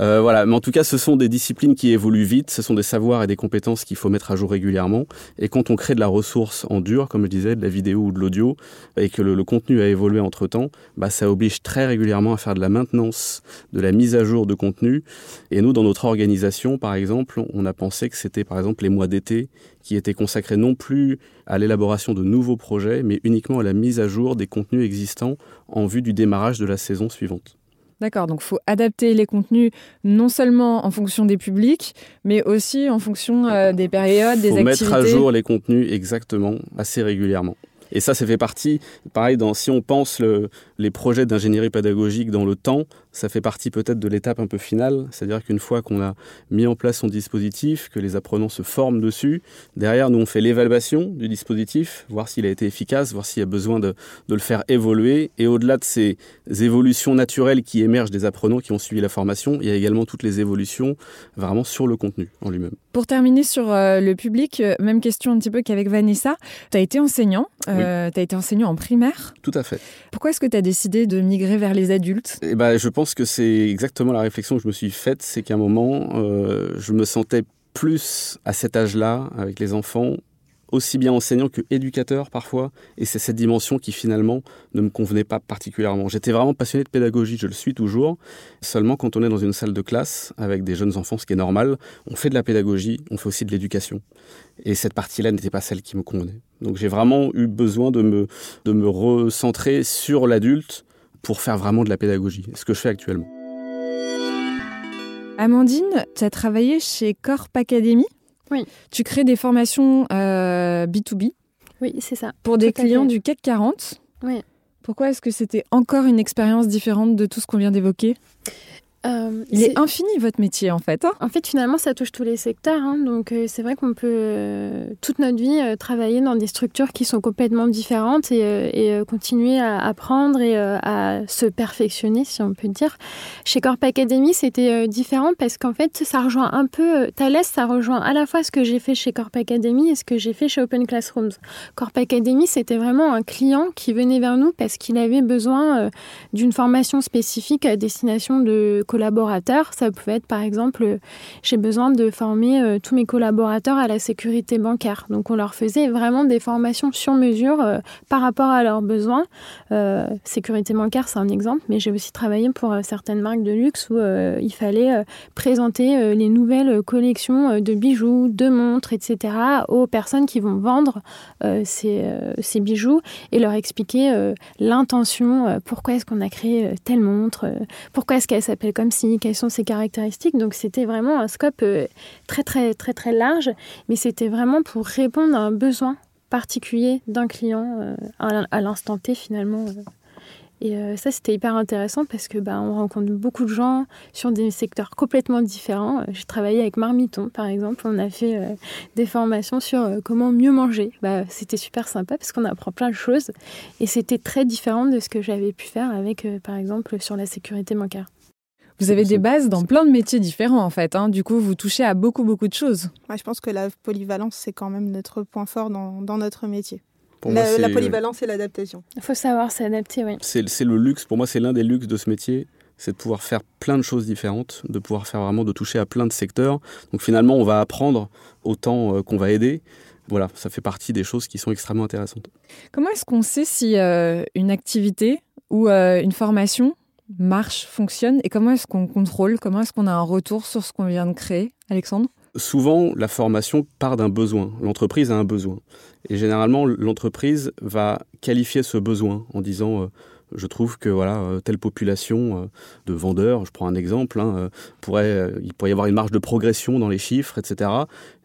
Euh, voilà, mais en tout cas, ce sont des disciplines qui évoluent vite, ce sont des savoirs et des compétences qu'il faut mettre à jour régulièrement. Et quand on crée de la ressource en dur, comme je disais, de la vidéo ou de l'audio, et que le, contenu a évolué entre temps, bah, ça oblige très régulièrement à faire de la maintenance, de la mise à jour de contenu. Et nous, dans notre organisation, par exemple, on a pensé que c'était par exemple les mois d'été qui étaient consacrés non plus à l'élaboration de nouveaux projets, mais uniquement à la mise à jour des contenus existants en vue du démarrage de la saison suivante. D'accord, donc il faut adapter les contenus non seulement en fonction des publics, mais aussi en fonction euh, des périodes, des activités. Mettre à jour les contenus exactement, assez régulièrement. Et ça, ça fait partie, pareil, dans, si on pense le, les projets d'ingénierie pédagogique dans le temps, ça fait partie peut-être de l'étape un peu finale. C'est-à-dire qu'une fois qu'on a mis en place son dispositif, que les apprenants se forment dessus, derrière, nous, on fait l'évaluation du dispositif, voir s'il a été efficace, voir s'il y a besoin de, de le faire évoluer. Et au-delà de ces évolutions naturelles qui émergent des apprenants qui ont suivi la formation, il y a également toutes les évolutions vraiment sur le contenu en lui-même. Pour terminer sur euh, le public, euh, même question un petit peu qu'avec Vanessa. Tu as été enseignant, euh, tu as été enseignant en primaire. Tout à fait. Pourquoi est-ce que tu as décidé de migrer vers les adultes eh ben, Je pense que c'est exactement la réflexion que je me suis faite, c'est qu'à un moment, euh, je me sentais plus à cet âge-là, avec les enfants, aussi bien enseignant que éducateur parfois, et c'est cette dimension qui finalement ne me convenait pas particulièrement. J'étais vraiment passionné de pédagogie, je le suis toujours, seulement quand on est dans une salle de classe avec des jeunes enfants, ce qui est normal, on fait de la pédagogie, on fait aussi de l'éducation. Et cette partie-là n'était pas celle qui me convenait. Donc j'ai vraiment eu besoin de me, de me recentrer sur l'adulte pour faire vraiment de la pédagogie, ce que je fais actuellement. Amandine, tu as travaillé chez Corp Academy. Oui. Tu crées des formations B2B. Euh, oui, c'est ça. Pour des clients du CAC 40. Oui. Pourquoi est-ce que c'était encore une expérience différente de tout ce qu'on vient d'évoquer? Euh, Il est... infini votre métier en fait. Hein. en fait, finalement, ça touche tous les secteurs. Hein. donc, euh, c'est vrai qu'on peut euh, toute notre vie travailler dans des structures qui sont complètement différentes et, continuer à apprendre et à se perfectionner, si on peut dire. Chez Corp Academy, c'était différent parce qu'en fait, ça rejoint un peu Thales, ça rejoint à la fois ce que j'ai fait chez Corp Academy et ce que j'ai fait chez Open Classrooms. Corp Academy, c'était vraiment un client qui venait vers nous parce qu'il avait besoin d'une formation spécifique à destination de collaborateurs. Ça pouvait être par exemple, j'ai besoin de former euh, tous mes collaborateurs à la sécurité bancaire. Donc on leur faisait vraiment des formations sur mesure euh, par rapport à leurs besoins. Euh, sécurité bancaire, c'est un exemple, mais j'ai aussi travaillé pour certaines marques de luxe où il fallait présenter les nouvelles collections de bijoux, de montres, etc. aux personnes qui vont vendre ces, ces, bijoux et leur expliquer l'intention, pourquoi est-ce qu'on a créé telle montre, pourquoi est-ce qu'elle s'appelle comme si, quelles sont ses caractéristiques. Donc c'était vraiment un scope euh, très très très très large, mais c'était vraiment pour répondre à un besoin particulier d'un client euh, à l'instant T finalement. Euh. Et ça, c'était hyper intéressant parce que bah, on rencontre beaucoup de gens sur des secteurs complètement différents. J'ai travaillé avec Marmiton, par exemple. On a fait des formations sur comment mieux manger. Bah, c'était super sympa parce qu'on apprend plein de choses. Et c'était très différent de ce que j'avais pu faire avec, par exemple, sur la sécurité bancaire. Vous avez des bases dans plein de métiers différents en fait. Hein. Du coup, vous touchez à beaucoup beaucoup de choses. je pense que la polyvalence, c'est quand même notre point fort dans, notre métier. La, polyvalence et l'adaptation. Il faut savoir s'adapter, oui. C'est le luxe, pour moi, c'est l'un des luxes de ce métier, c'est de pouvoir faire plein de choses différentes, de pouvoir faire vraiment, de toucher à plein de secteurs. Donc finalement, on va apprendre autant euh, qu'on va aider. Voilà, ça fait partie des choses qui sont extrêmement intéressantes. Comment est-ce qu'on sait si euh, une activité ou euh, une formation marche, fonctionne et comment est-ce qu'on contrôle, comment est-ce qu'on a un retour sur ce qu'on vient de créer, Alexandre? Souvent, la formation part d'un besoin. L'entreprise a un besoin. Et généralement, l'entreprise va qualifier ce besoin en disant euh, je trouve que voilà euh, telle population euh, de vendeurs, je prends un exemple, hein, pourrait, il pourrait y avoir une marge de progression dans les chiffres, etc.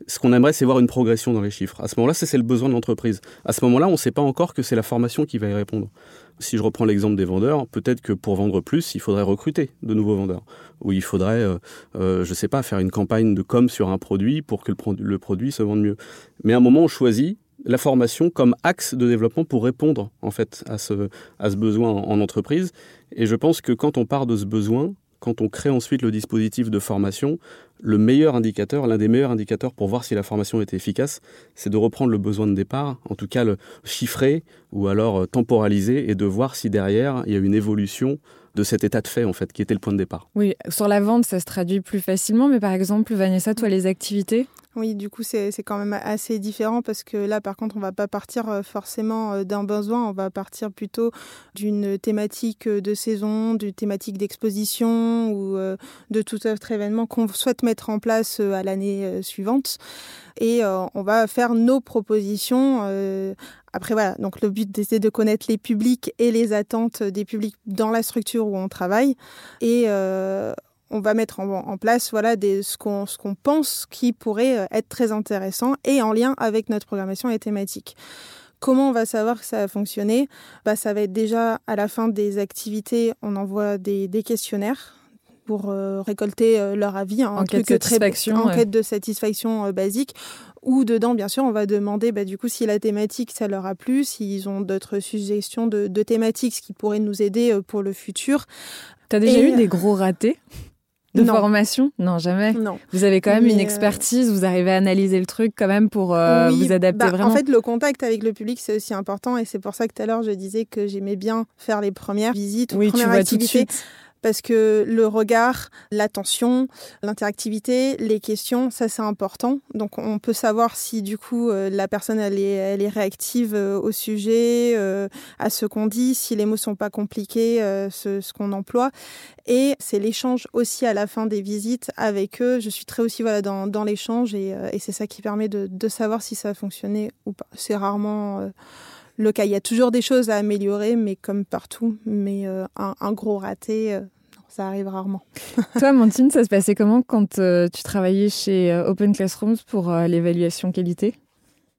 Ce qu'on aimerait, c'est voir une progression dans les chiffres. À ce moment-là, c'est le besoin de l'entreprise. À ce moment-là, on ne sait pas encore que c'est la formation qui va y répondre si je reprends l'exemple des vendeurs, peut-être que pour vendre plus, il faudrait recruter de nouveaux vendeurs. Ou il faudrait, euh, euh, je ne sais pas, faire une campagne de com sur un produit pour que le, produit se vende mieux. Mais à un moment, on choisit la formation comme axe de développement pour répondre en fait à ce, à ce besoin en entreprise. Et je pense que quand on part de ce besoin, quand on crée ensuite le dispositif de formation, le meilleur indicateur, l'un des meilleurs indicateurs pour voir si la formation était efficace, c'est de reprendre le besoin de départ, en tout cas le chiffrer ou alors euh, temporaliser et de voir si derrière il y a une évolution de cet état de fait en fait qui était le point de départ. Oui, sur la vente ça se traduit plus facilement, mais par exemple Vanessa, toi les activités? Oui, du coup, c'est quand même assez différent parce que là, par contre, on va pas partir euh, forcément euh, d'un besoin, on va partir plutôt d'une thématique euh, de saison, d'une thématique d'exposition ou de tout autre événement qu'on souhaite mettre en place à l'année suivante. Et on va faire nos propositions après, voilà, donc le but, c'est de connaître les publics et les attentes des publics dans la structure où on travaille. Et on va mettre en, place voilà, des, ce qu'on pense qui pourrait euh, être très intéressant et en lien avec notre programmation et thématique. Comment on va savoir que ça va fonctionner? Bah, Ça va être déjà à la fin des activités, on envoie des, questionnaires pour euh, récolter euh, leur avis. en enquête, de satisfaction, enquête de satisfaction basique. Ou dedans, bien sûr, on va demander bah, du coup si la thématique, ça leur a plu, s'ils ont d'autres suggestions de, thématiques, ce qui pourrait nous aider pour le futur. Tu as déjà eu des gros ratés? De formation Non, jamais. Non. Vous avez quand même une euh, expertise, vous arrivez à analyser le truc quand même pour euh, vous adapter bah, vraiment. En fait, le contact avec le public, c'est aussi important et c'est pour ça que tout à l'heure, je disais que j'aimais bien faire les premières visites ou oui, premières tu vois activités. Parce que le regard, l'attention, l'interactivité, les questions, ça c'est important. Donc on peut savoir si du coup euh, la personne elle est, réactive euh, au sujet, euh, à ce qu'on dit, si les mots sont pas compliqués, ce, qu'on emploie. Et c'est l'échange aussi à la fin des visites avec eux. Je suis très aussi voilà dans, l'échange et, c'est ça qui permet de, savoir si ça a fonctionné ou pas. C'est rarement le cas. Il y a toujours des choses à améliorer, mais comme partout. Mais euh, un, gros raté, euh, ça arrive rarement. Toi, Mantine, ça se passait comment quand euh, tu travaillais chez Open Classrooms pour l'évaluation qualité?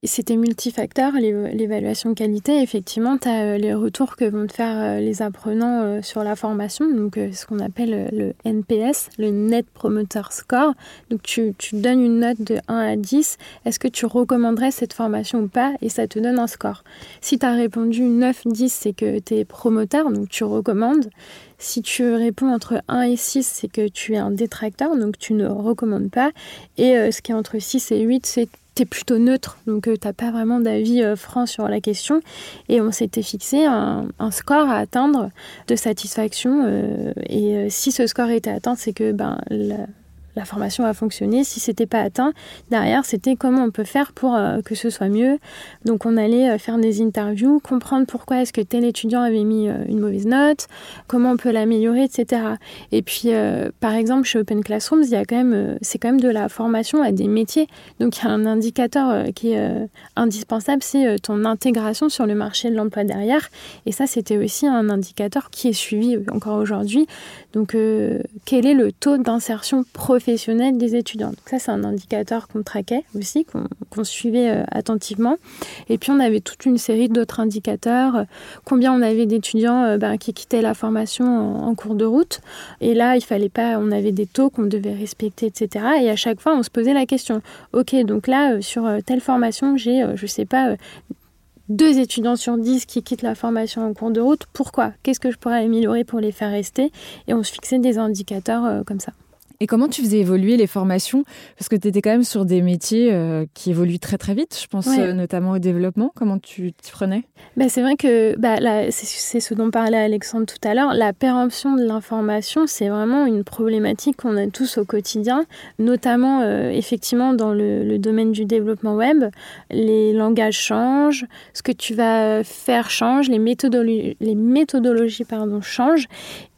C'était multifacteur, l'évaluation qualité. Effectivement, tu as euh, les retours que vont te faire euh, les apprenants euh, sur la formation, donc ce qu'on appelle le NPS, le Net Promoter Score. Donc tu, tu donnes une note de 1 à 10. Est-ce que tu recommanderais cette formation ou pas? Et ça te donne un score. Si tu as répondu 9, 10, c'est que tu es promoteur, donc tu recommandes. Si tu réponds entre 1 et 6, c'est que tu es un détracteur, donc tu ne recommandes pas. Et ce qui est entre 6 et 8, c'est tu es plutôt neutre, donc euh, tu n'as pas vraiment d'avis euh, franc sur la question. Et on s'était fixé un, score à atteindre de satisfaction. Euh, et si ce score était atteint, c'est que ben, formation a fonctionné. Si c'était pas atteint, derrière, c'était comment on peut faire pour euh, que ce soit mieux. Donc, on allait euh, faire des interviews, comprendre pourquoi est-ce que tel étudiant avait mis euh, une mauvaise note, comment on peut l'améliorer, etc. Et puis, par exemple, chez Open Classrooms, il y a quand même, c'est quand même de la formation à des métiers. Donc, il y a un indicateur qui est indispensable, c'est ton intégration sur le marché de l'emploi derrière. Et ça, c'était aussi un indicateur qui est suivi encore aujourd'hui. Donc, quel est le taux d'insertion professionnelle professionnelle des étudiants. Donc ça, c'est un indicateur qu'on traquait aussi, qu'on suivait euh, attentivement. Et puis, on avait toute une série d'autres indicateurs. combien on avait d'étudiants ben, qui quittaient la formation en, cours de route. Et là, il fallait pas, on avait des taux qu'on devait respecter, etc. Et à chaque fois, on se posait la question. OK, donc là, sur telle formation, j'ai, je sais pas, deux étudiants sur dix qui quittent la formation en cours de route. Pourquoi? Qu'est-ce que je pourrais améliorer pour les faire rester? Et on se fixait des indicateurs euh, comme ça. Et comment tu faisais évoluer les formations? Parce que tu étais quand même sur des métiers euh, qui évoluent très très vite, je pense euh, notamment au développement. Comment tu t'y prenais? Bah, C'est vrai que bah, c'est ce dont parlait Alexandre tout à l'heure. La péremption de l'information, c'est vraiment une problématique qu'on a tous au quotidien, notamment euh, effectivement dans le, domaine du développement web. Les langages changent, ce que tu vas faire change, les méthodologies, les méthodologies pardon, changent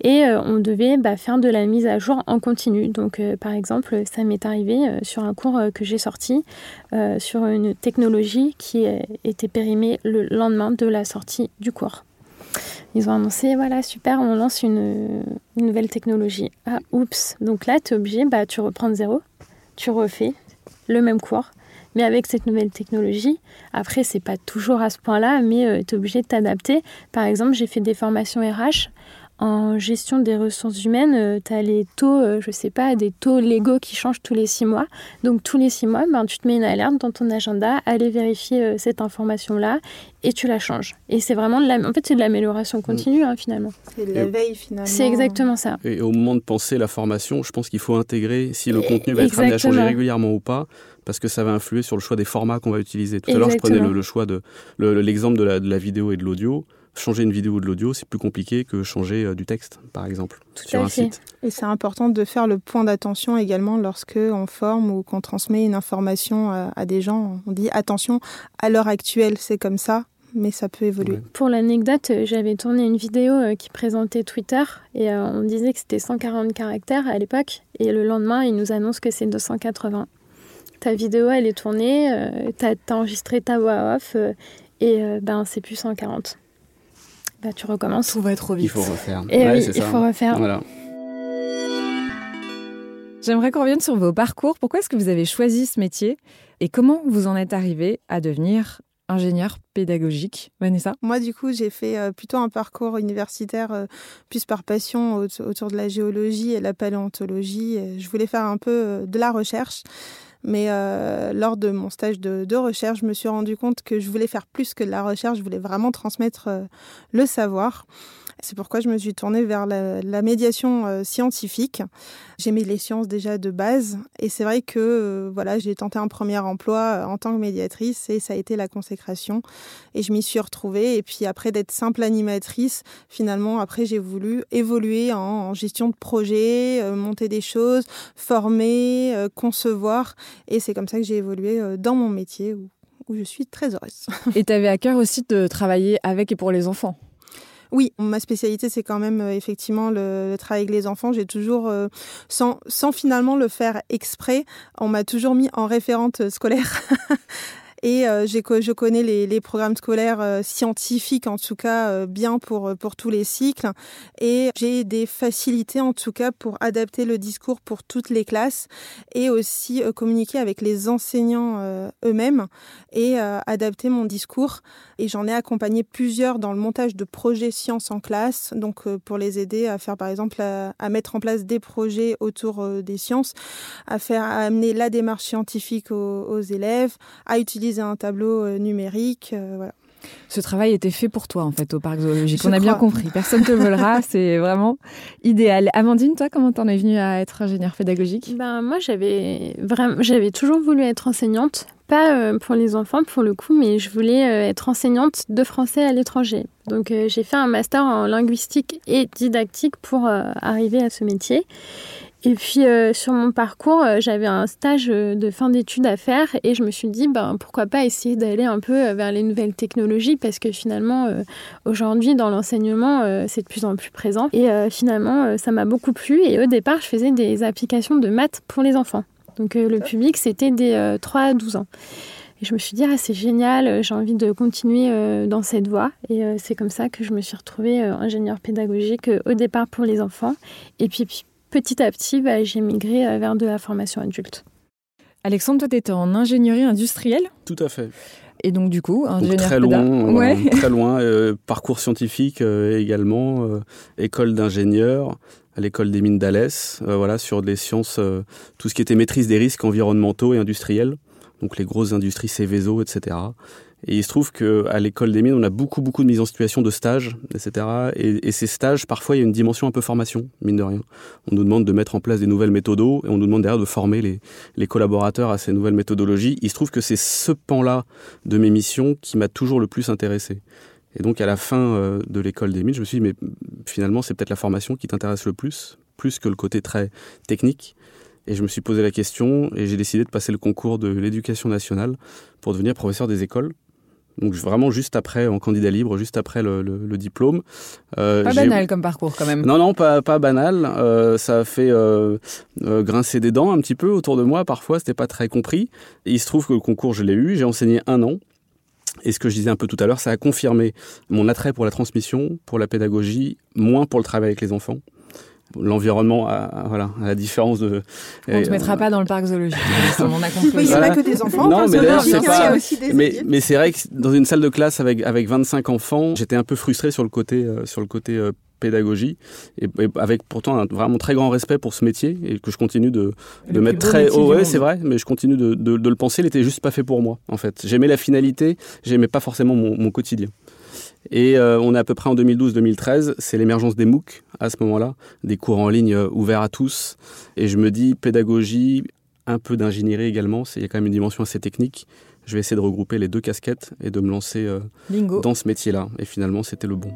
et on devait bah, faire de la mise à jour en continu. Donc, euh, par exemple, ça m'est arrivé euh, sur un cours euh, que j'ai sorti sur une technologie qui était périmée le lendemain de la sortie du cours. Ils ont annoncé, voilà, super, on lance une, nouvelle technologie. Ah, oups. Donc là, tu es obligé, bah, tu reprends de zéro, tu refais le même cours, mais avec cette nouvelle technologie. Après, c'est pas toujours à ce point-là, mais tu es obligé de t'adapter. Par exemple, j'ai fait des formations RH en gestion des ressources humaines, euh, tu as les taux, euh, je sais pas, des taux légaux qui changent tous les six mois. Donc tous les six mois, ben, tu te mets une alerte dans ton agenda, aller vérifier euh, cette information-là et tu la changes. Et c'est vraiment de la... En fait, c'est de l'amélioration continue hein, finalement. C'est de la veille finalement. C'est exactement ça. Et au moment de penser la formation, je pense qu'il faut intégrer si le contenu va être amené à changer régulièrement ou pas parce que ça va influer sur le choix des formats qu'on va utiliser. Tout à l'heure, je prenais le, choix de l'exemple de, la, de la vidéo et de l'audio changer une vidéo ou de l'audio, c'est plus compliqué que changer euh, du texte, par exemple, sur un site. Et c'est important de faire le point d'attention également lorsque on forme ou qu'on transmet une information à, des gens. On dit attention, à l'heure actuelle, c'est comme ça, mais ça peut évoluer. Pour l'anecdote, j'avais tourné une vidéo euh, qui présentait Twitter et euh, on disait que c'était 140 caractères à l'époque et le lendemain, ils nous annoncent que c'est 280. Ta vidéo, elle est tournée, tu as, enregistré ta voix off et ben c'est plus 140. Bah, tu recommences. Tout va être trop vite. Il faut refaire. Et oui, il faut refaire. Voilà. J'aimerais qu'on revienne sur vos parcours. Pourquoi est-ce que vous avez choisi ce métier et comment vous en êtes arrivé à devenir ingénieur pédagogique, Vanessa? Moi, du coup, j'ai fait euh, plutôt un parcours universitaire euh, plus par passion autour de la géologie et la paléontologie. Je voulais faire un peu euh, de la recherche. Mais euh, lors de mon stage de, recherche, je me suis rendu compte que je voulais faire plus que de la recherche, je voulais vraiment transmettre euh, le savoir. C'est pourquoi je me suis tournée vers la, médiation euh, scientifique. J'aimais les sciences déjà de base. Et c'est vrai que euh, voilà, j'ai tenté un premier emploi euh, en tant que médiatrice et ça a été la consécration. Et je m'y suis retrouvée. Et puis après d'être simple animatrice, finalement après j'ai voulu évoluer en, gestion de projet, monter des choses, former, concevoir. Et c'est comme ça que j'ai évolué dans mon métier où, où je suis très heureuse. Et tu avais à cœur aussi de travailler avec et pour les enfants? Oui, ma spécialité, c'est quand même euh, effectivement le, travail avec les enfants. J'ai toujours, euh, sans, finalement le faire exprès, on m'a toujours mis en référente euh, scolaire. Et euh, je connais les, les programmes scolaires euh, scientifiques, en tout cas, euh, bien pour, pour tous les cycles. Et j'ai des facilités, en tout cas, pour adapter le discours pour toutes les classes et aussi communiquer avec les enseignants eux-mêmes et adapter mon discours. Et j'en ai accompagné plusieurs dans le montage de projets sciences en classe, donc pour les aider à faire, par exemple, à, mettre en place des projets autour des sciences, à faire, à amener la démarche scientifique aux, aux élèves, à utiliser un tableau euh, numérique. Euh, voilà. Ce travail était fait pour toi, en fait, au parc zoologique. On a bien compris. Personne ne te volera. c'est vraiment idéal. Amandine, toi, comment t'en es venue à être ingénieure pédagogique? Ben, Moi, j'avais vraiment, j'avais toujours voulu être enseignante. Pas euh, pour les enfants, pour le coup, mais je voulais être enseignante de français à l'étranger. Donc, j'ai fait un master en linguistique et didactique pour arriver à ce métier. Et puis euh, sur mon parcours, euh, j'avais un stage euh, de fin d'études à faire et je me suis dit ben, pourquoi pas essayer d'aller un peu vers les nouvelles technologies parce que finalement aujourd'hui dans l'enseignement c'est de plus en plus présent et finalement ça m'a beaucoup plu et au départ je faisais des applications de maths pour les enfants. Donc le public c'était des 3 à 12 ans. Et je me suis dit, ah, c'est génial, j'ai envie de continuer dans cette voie. Et c'est comme ça que je me suis retrouvée ingénieure pédagogique au départ pour les enfants. Et puis, petit à petit, bah, j'ai migré vers de la formation adulte. Alexandre, toi, tu étais en ingénierie industrielle Tout à fait. Et donc, du coup, ingénieur très loin, ouais. très loin, parcours scientifique également, école d'ingénieur à l'école des mines d'Alès, voilà, sur des sciences, tout ce qui était maîtrise des risques environnementaux et industriels, donc les grosses industries Céveso, etc. Et il se trouve qu'à l'école des mines, on a beaucoup, beaucoup de mise en situation de stages, etc. Et, ces stages, parfois, il y a une dimension un peu formation, mine de rien. On nous demande de mettre en place des nouvelles méthodos et on nous demande derrière de former les, les collaborateurs à ces nouvelles méthodologies. Il se trouve que c'est ce pan-là de mes missions qui m'a toujours le plus intéressé. Et donc, à la fin euh, de l'école des mines, je me suis dit, mais finalement, c'est peut-être la formation qui t'intéresse le plus, plus que le côté très technique. Et je me suis posé la question et j'ai décidé de passer le concours de l'éducation nationale pour devenir professeur des écoles. Donc vraiment juste après, en candidat libre, juste après le, diplôme. Euh, pas banal comme parcours quand même. Non, non, pas, pas banal. Euh, ça a fait euh, grincer des dents un petit peu autour de moi. Parfois, c'était pas très compris. Et il se trouve que le concours, je l'ai eu. J'ai enseigné un an. Et ce que je disais un peu tout à l'heure, ça a confirmé mon attrait pour la transmission, pour la pédagogie, moins pour le travail avec les enfants l'environnement, voilà, à la différence de. On ne te mettra pas dans le parc zoologique. on a compris. il n'y a pas que des enfants. Non, mais c'est pas. Mais, mais c'est vrai que dans une salle de classe avec avec 25 enfants, j'étais un peu frustré sur le côté euh, sur le côté euh, pédagogie et, avec pourtant un vraiment très grand respect pour ce métier et que je continue de, de mettre très haut. Ouais, c'est vrai, mais je continue de, de, de le penser. Il était juste pas fait pour moi, en fait. J'aimais la finalité, j'aimais pas forcément mon, mon quotidien. Et euh, on est à peu près en 2012-2013, c'est l'émergence des MOOC à ce moment-là, des cours en ligne euh, ouverts à tous. Et je me dis, pédagogie, un peu d'ingénierie également, il y a quand même une dimension assez technique. Je vais essayer de regrouper les deux casquettes et de me lancer euh, dans ce métier-là. Et finalement, c'était le bon.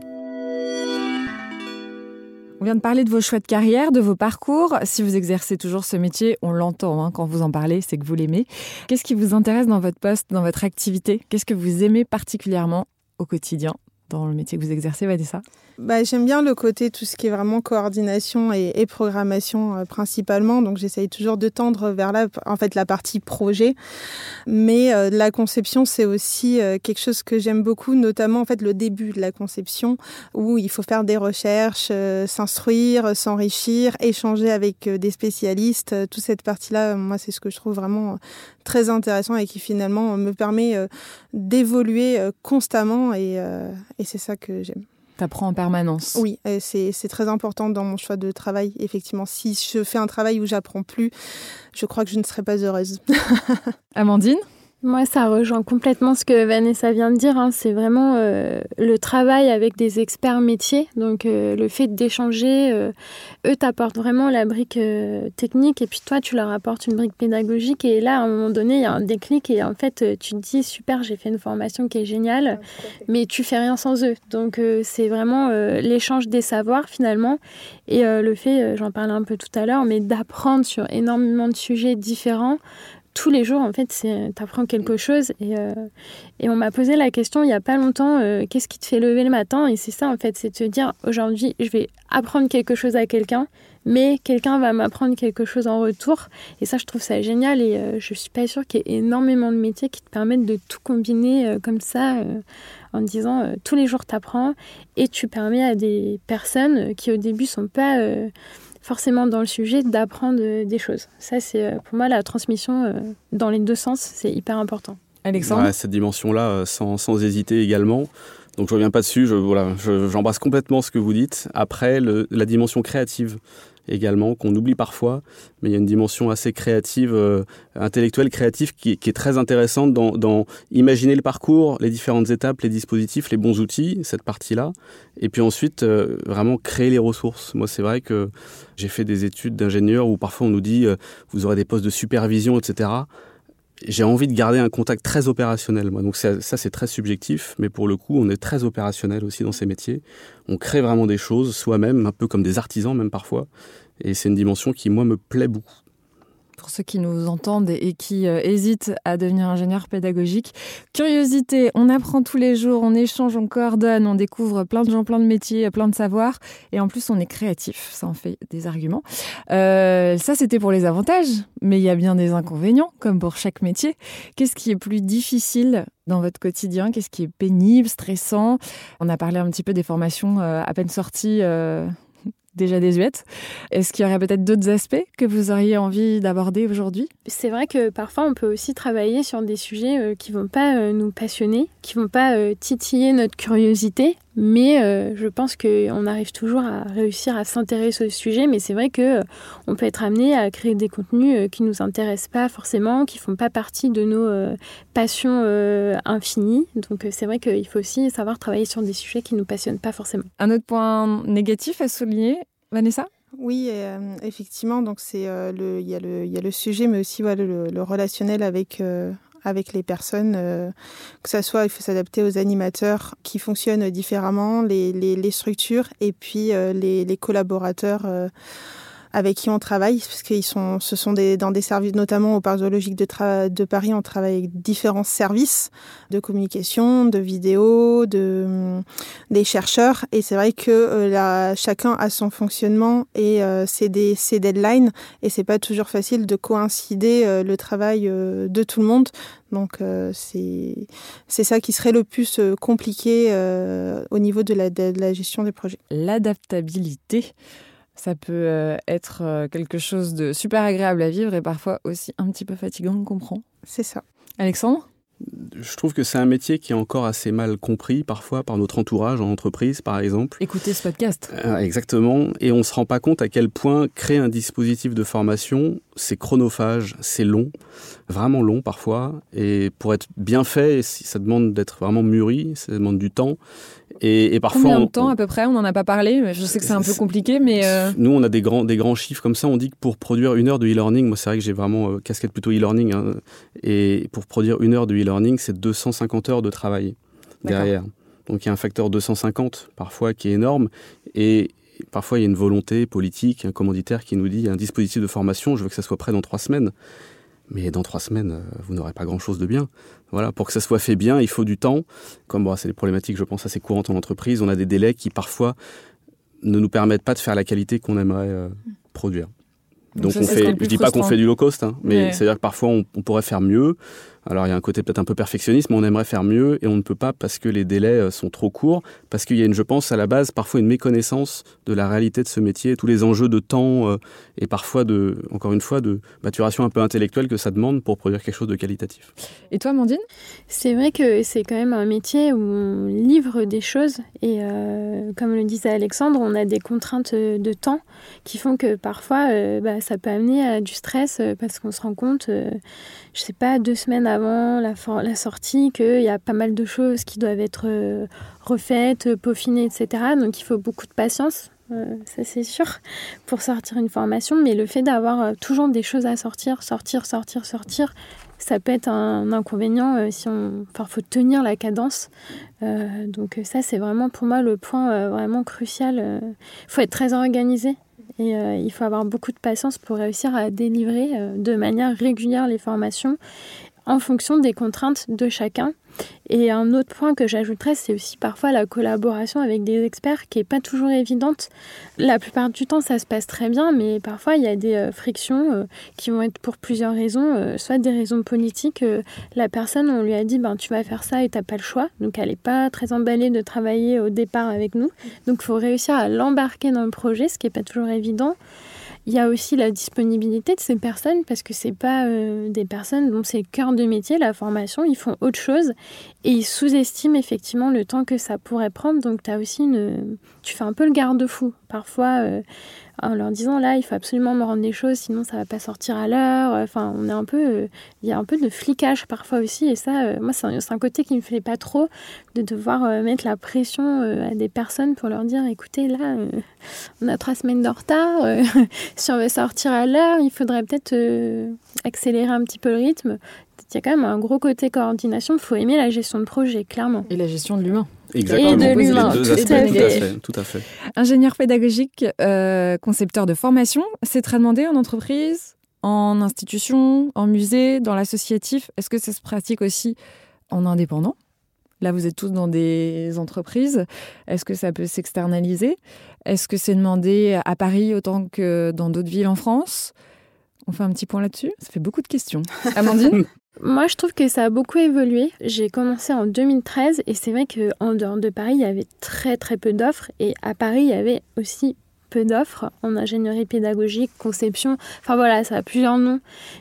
On vient de parler de vos choix de carrière, de vos parcours. Si vous exercez toujours ce métier, on l'entend hein, quand vous en parlez, c'est que vous l'aimez. Qu'est-ce qui vous intéresse dans votre poste, dans votre activité? Qu'est-ce que vous aimez particulièrement au quotidien? Dans le métier que vous exercez, Vanessa? Bah, J'aime bien le côté, tout ce qui est vraiment coordination et, programmation euh, principalement. Donc j'essaye toujours de tendre vers la, en fait, la partie projet. Mais euh, la conception, c'est aussi euh, quelque chose que j'aime beaucoup, notamment en fait, le début de la conception, où il faut faire des recherches, s'instruire, s'enrichir, échanger avec des spécialistes. toute cette partie-là, moi, c'est ce que je trouve vraiment très intéressant et qui finalement me permet d'évoluer constamment. Et, et c'est ça que j'aime. T'apprends en permanence. Oui, c'est très important dans mon choix de travail. Effectivement, si je fais un travail où j'apprends plus, je crois que je ne serai pas heureuse. Amandine? Moi, ça rejoint complètement ce que Vanessa vient de dire. Hein. C'est vraiment euh, le travail avec des experts métiers. Donc, euh, le fait d'échanger, euh, eux t'apportent vraiment la brique technique et puis toi, tu leur apportes une brique pédagogique. Et là, à un moment donné, il y a un déclic et en fait, tu te dis super, j'ai fait une formation qui est géniale, mais tu fais rien sans eux. Donc, c'est vraiment l'échange des savoirs finalement et le fait, j'en parlais un peu tout à l'heure, mais d'apprendre sur énormément de sujets différents tous les jours, en fait, tu apprends quelque chose. Et, euh, et on m'a posé la question il n'y a pas longtemps, euh, qu'est-ce qui te fait lever le matin? Et c'est ça, en fait, c'est de te dire, aujourd'hui, je vais apprendre quelque chose à quelqu'un, mais quelqu'un va m'apprendre quelque chose en retour. Et ça, je trouve ça génial. Et euh, je suis pas sûre qu'il y ait énormément de métiers qui te permettent de tout combiner comme ça, en disant, tous les jours, tu apprends, et tu permets à des personnes qui, au début, sont pas forcément dans le sujet d'apprendre euh, des choses. Ça, c'est euh, pour moi la transmission euh, dans les deux sens, c'est hyper important. Alexandre Cette dimension-là, sans, sans, hésiter également. Donc je reviens pas dessus, je, voilà, j'embrasse complètement ce que vous dites. Après, le, la dimension créative également, qu'on oublie parfois, mais il y a une dimension assez créative, euh, intellectuelle, créative, qui, qui, est très intéressante dans, dans, imaginer le parcours, les différentes étapes, les dispositifs, les bons outils, cette partie-là, et puis ensuite euh, vraiment créer les ressources. Moi, c'est vrai que j'ai fait des études d'ingénieur où parfois on nous dit euh, vous aurez des postes de supervision, etc j'ai envie de garder un contact très opérationnel. Moi. Donc ça, c'est très subjectif, mais pour le coup, on est très opérationnel aussi dans ces métiers. On crée vraiment des choses soi-même, un peu comme des artisans même parfois. Et c'est une dimension qui, moi, me plaît beaucoup pour ceux qui nous entendent et qui euh, hésitent à devenir ingénieur pédagogique. Curiosité, on apprend tous les jours, on échange, on coordonne, on découvre plein de gens, plein de métiers, plein de savoirs. Et en plus, on est créatif. Ça en fait des arguments. Euh, ça, c'était pour les avantages. Mais il y a bien des inconvénients, comme pour chaque métier. Qu'est-ce qui est plus difficile dans votre quotidien? Qu'est-ce qui est pénible, stressant? On a parlé un petit peu des formations euh, à peine sorties déjà désuète. Est-ce qu'il y aurait peut-être d'autres aspects que vous auriez envie d'aborder aujourd'hui? C'est vrai que parfois on peut aussi travailler sur des sujets euh, qui vont pas euh, nous passionner, qui vont pas euh, titiller notre curiosité, mais je pense qu'on arrive toujours à réussir à s'intéresser au sujet. Mais c'est vrai que on peut être amené à créer des contenus qui nous intéressent pas forcément, qui font pas partie de nos passions infinies. Donc c'est vrai qu'il faut aussi savoir travailler sur des sujets qui nous passionnent pas forcément. Un autre point négatif à souligner, Vanessa? Oui, euh, effectivement. Donc c'est euh, le, il y, a le, y a le sujet, mais aussi voilà, le, relationnel avec euh, avec les personnes, que ça soit, il faut s'adapter aux animateurs qui fonctionnent différemment, les, structures et puis les, les, collaborateurs avec qui on travaille, parce qu'ils sont, ce sont des, dans des services, notamment au parc zoologique de, Paris, on travaille avec différents services de communication, de vidéo, de, hum, des chercheurs. Et c'est vrai que euh, chacun a son fonctionnement et euh, ses, ses, deadlines. Et c'est pas toujours facile de coïncider euh, le travail euh, de tout le monde. Donc c'est c'est ça qui serait le plus compliqué au niveau de la gestion des projets. L'adaptabilité ça peut euh, être euh, quelque chose de super agréable à vivre et parfois aussi un petit peu fatigant, on comprend. C'est ça. Alexandre? Je trouve que c'est un métier qui est encore assez mal compris parfois par notre entourage en entreprise, par exemple. Écoutez ce podcast. Euh, exactement. Et on ne se rend pas compte à quel point créer un dispositif de formation, c'est chronophage, c'est long, vraiment long parfois. Et pour être bien fait, ça demande d'être vraiment mûri, ça demande du temps. Et, parfois, Combien de temps à peu près? On n'en a pas parlé. Je sais que c'est un peu compliqué, mais euh, nous, on a des grands, des grands chiffres comme ça. On dit que pour produire une heure de e-learning, moi, c'est vrai que j'ai vraiment euh, casquette plutôt e-learning, hein, et pour produire une heure de e-learning, c'est 250 heures de travail derrière. Donc il y a un facteur 250 parfois qui est énorme, et parfois il y a une volonté politique, un commanditaire qui nous dit il y a un dispositif de formation, je veux que ça soit prêt dans trois semaines. Mais dans trois semaines, euh, vous n'aurez pas grand-chose de bien. Voilà, pour que ça soit fait bien, il faut du temps. Comme bon, c'est des problématiques, je pense, assez courantes en entreprise. On a des délais qui parfois ne nous permettent pas de faire la qualité qu'on aimerait euh, produire. Donc, on fait, je dis pas qu'on fait du low cost, hein, mais c'est-à-dire que parfois on, pourrait faire mieux. Alors il y a un côté peut-être un peu perfectionniste, mais on aimerait faire mieux et on ne peut pas parce que les délais euh, sont trop courts, parce qu'il y a une, je pense, à la base parfois une méconnaissance de la réalité de ce métier, tous les enjeux de temps euh, et parfois de, encore une fois, de maturation un peu intellectuelle que ça demande pour produire quelque chose de qualitatif. Et toi, Mandine C'est vrai que c'est quand même un métier où on livre des choses et euh, comme le disait Alexandre, on a des contraintes de temps qui font que parfois bah, ça peut amener à du stress parce qu'on se rend compte, je sais pas, deux semaines avant la, sortie qu'il y a pas mal de choses qui doivent être euh, refaites, peaufinées, etc. Donc il faut beaucoup de patience, euh, ça c'est sûr, pour sortir une formation. Mais le fait d'avoir euh, toujours des choses à sortir, sortir, sortir, sortir, ça peut être un inconvénient si on. Enfin, faut tenir la cadence. donc ça c'est vraiment pour moi le point vraiment crucial. Il faut être très organisé et il faut avoir beaucoup de patience pour réussir à délivrer de manière régulière les formations en fonction des contraintes de chacun. Et un autre point que j'ajouterais, c'est aussi parfois la collaboration avec des experts qui n'est pas toujours évidente. La plupart du temps, ça se passe très bien, mais parfois, il y a des euh, frictions euh, qui vont être pour plusieurs raisons, euh, soit des raisons politiques. la personne, on lui a dit, ben, tu vas faire ça et tu n'as pas le choix. Donc, elle n'est pas très emballée de travailler au départ avec nous. Donc, il faut réussir à l'embarquer dans le projet, ce qui n'est pas toujours évident. Il y a aussi la disponibilité de ces personnes parce que c'est pas euh, des personnes dont c'est cœur de métier la formation, ils font autre chose et ils sous-estiment effectivement le temps que ça pourrait prendre. Donc tu as aussi une tu fais un peu le garde-fou. Parfois euh, en leur disant là, il faut absolument me rendre des choses, sinon ça va pas sortir à l'heure. Enfin, on est un peu, euh, il y a un peu de flicage parfois aussi, et ça, euh, moi, c'est un, côté qui me fait pas trop de devoir euh, mettre la pression à des personnes pour leur dire, écoutez, là, on a trois semaines de retard, si on veut sortir à l'heure, il faudrait peut-être accélérer un petit peu le rythme. Il y a quand même un gros côté coordination. Il faut aimer la gestion de projet, clairement. Et la gestion de l'humain. Exactement. Et de l'humain, tout, tout, à fait. Ingénieur pédagogique, euh, concepteur de formation, c'est très demandé en entreprise, en institution, en musée, dans l'associatif. Est-ce que ça se pratique aussi en indépendant? Là, vous êtes tous dans des entreprises. Est-ce que ça peut s'externaliser? Est-ce que c'est demandé à Paris autant que dans d'autres villes en France? On fait un petit point là-dessus? Ça fait beaucoup de questions. Amandine? Moi, je trouve que ça a beaucoup évolué. J'ai commencé en 2013 et c'est vrai qu'en dehors de Paris, il y avait très très peu d'offres et à Paris, il y avait aussi peu d'offres en ingénierie pédagogique, conception. Enfin voilà, ça a plusieurs noms,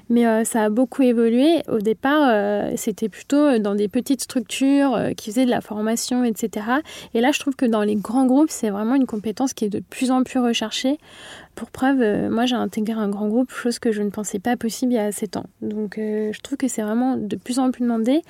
mais ça a beaucoup évolué. Au départ, c'était plutôt dans des petites structures qui faisaient de la formation, etc. Et là, je trouve que dans les grands groupes, c'est vraiment une compétence qui est de plus en plus recherchée. Pour preuve, euh, moi j'ai intégré un grand groupe, chose que je ne pensais pas possible il y a 7 ans. Donc euh, je trouve que c'est vraiment de plus en plus demandé.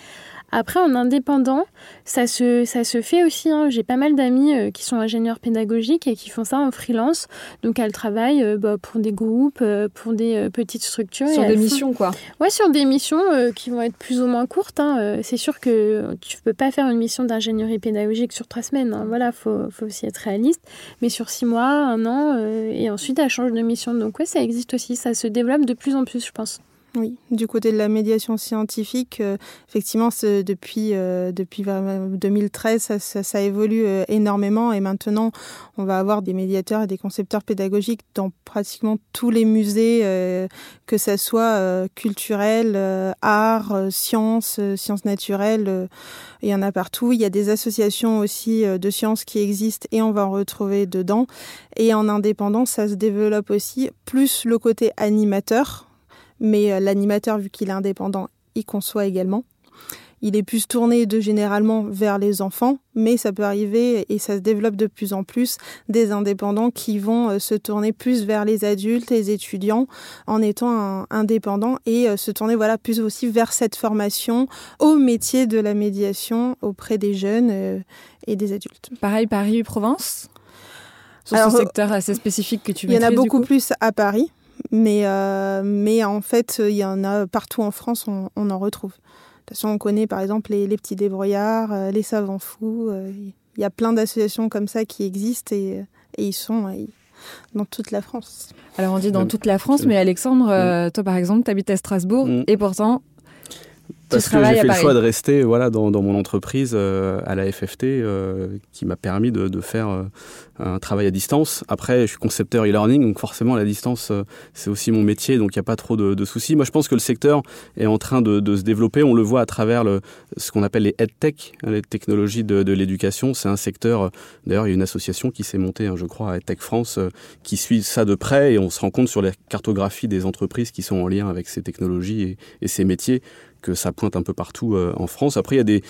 Après, en indépendant, ça se, ça se fait aussi. Hein. J'ai pas mal d'amis euh, qui sont ingénieurs pédagogiques et qui font ça en freelance. Donc elles travaillent bah, pour des groupes, pour des petites structures. Sur des missions, quoi. Ouais, sur des missions qui vont être plus ou moins courtes. Hein. C'est sûr que tu peux pas faire une mission d'ingénierie pédagogique sur trois semaines. Hein. Voilà, faut, faut aussi être réaliste. Mais sur six mois, un an, et ensuite à change de mission. Donc oui, ça existe aussi, ça se développe de plus en plus, je pense. Oui, du côté de la médiation scientifique, euh, effectivement, depuis, euh, depuis 2013, ça, évolue euh, énormément et maintenant, on va avoir des médiateurs et des concepteurs pédagogiques dans pratiquement tous les musées, que ce soit culturel, art, sciences, sciences naturelles, il y en a partout. Il y a des associations aussi de sciences qui existent et on va en retrouver dedans. Et en indépendant, ça se développe aussi, plus le côté animateur mais euh, l'animateur, vu qu'il est indépendant, il conçoit également. Il est plus tourné de généralement vers les enfants, mais ça peut arriver et ça se développe de plus en plus des indépendants qui vont euh, se tourner plus vers les adultes, les étudiants, en étant indépendants et euh, se tourner voilà plus aussi vers cette formation au métier de la médiation auprès des jeunes et des adultes. Pareil Paris-Provence? Sur ce secteur assez spécifique que tu Il y en a beaucoup plus à Paris. Mais, euh, mais en fait, il y en a partout en France, on, en retrouve. De toute façon, on connaît par exemple les, petits débrouillards, euh, les savants fous. Euh, il y a plein d'associations comme ça qui existent et, et ils sont dans toute la France. Alors on dit dans toute la France, mais Alexandre, toi par exemple, tu habites à Strasbourg mm. et pourtant parce que j'ai fait le choix de rester voilà, dans, dans mon entreprise euh, à la FFT euh, qui m'a permis de, de faire euh, un travail à distance. Après, je suis concepteur e-learning, donc forcément la distance, c'est aussi mon métier, donc il n'y a pas trop de, de, soucis. Moi, je pense que le secteur est en train de, de se développer. On le voit à travers le, ce qu'on appelle les EdTech, hein, les technologies de, de l'éducation. C'est un secteur, d'ailleurs, il y a une association qui s'est montée, hein, je crois, à EdTech France, qui suit ça de près et on se rend compte sur la cartographie des entreprises qui sont en lien avec ces technologies et, et ces métiers que ça pointe un peu partout euh, en France. Après, il y a des,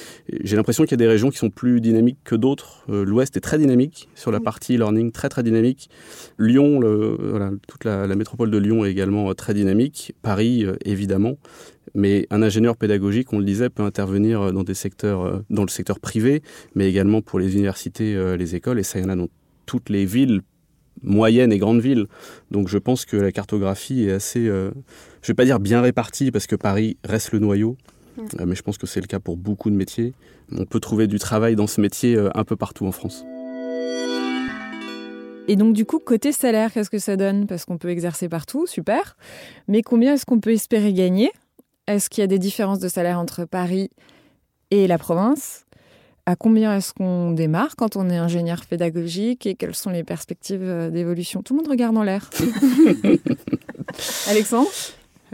j'ai l'impression qu'il y a des régions qui sont plus dynamiques que d'autres. Euh, L'Ouest est très dynamique sur la partie e-learning, très très dynamique. Lyon, le, voilà, toute la, métropole de Lyon est également euh, très dynamique. Paris, évidemment. Mais un ingénieur pédagogique, on le disait, peut intervenir dans des secteurs, dans le secteur privé, mais également pour les universités, les écoles, et ça, il y en a dans toutes les villes moyennes et grandes villes. Donc je pense que la cartographie est assez je vais pas dire bien réparti parce que Paris reste le noyau, euh, mais je pense que c'est le cas pour beaucoup de métiers. On peut trouver du travail dans ce métier euh, un peu partout en France. Et donc du coup, côté salaire, qu'est-ce que ça donne? Parce qu'on peut exercer partout, super. Mais combien est-ce qu'on peut espérer gagner? Est-ce qu'il y a des différences de salaire entre Paris et la province? À combien est-ce qu'on démarre quand on est ingénieur pédagogique Et quelles sont les perspectives euh, d'évolution? Tout le monde regarde en l'air. Alexandre?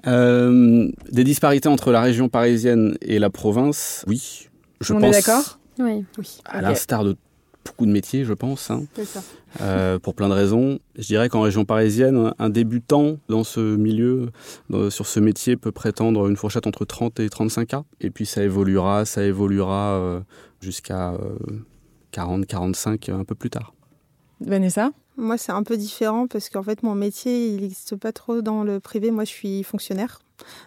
Euh, des disparités entre la région parisienne et la province, oui. Je On est d'accord? Oui. À l'instar de beaucoup de métiers, je pense. Hein. Ça. Euh, pour plein de raisons. Je dirais qu'en région parisienne, un débutant dans ce milieu, sur ce métier, peut prétendre une fourchette entre 30 et 35 K. Et puis ça évoluera, ça évoluera euh, jusqu'à 40, 45 un peu plus tard. Vanessa? Moi, c'est un peu différent parce qu'en fait, mon métier, il n'existe pas trop dans le privé. Moi, je suis fonctionnaire.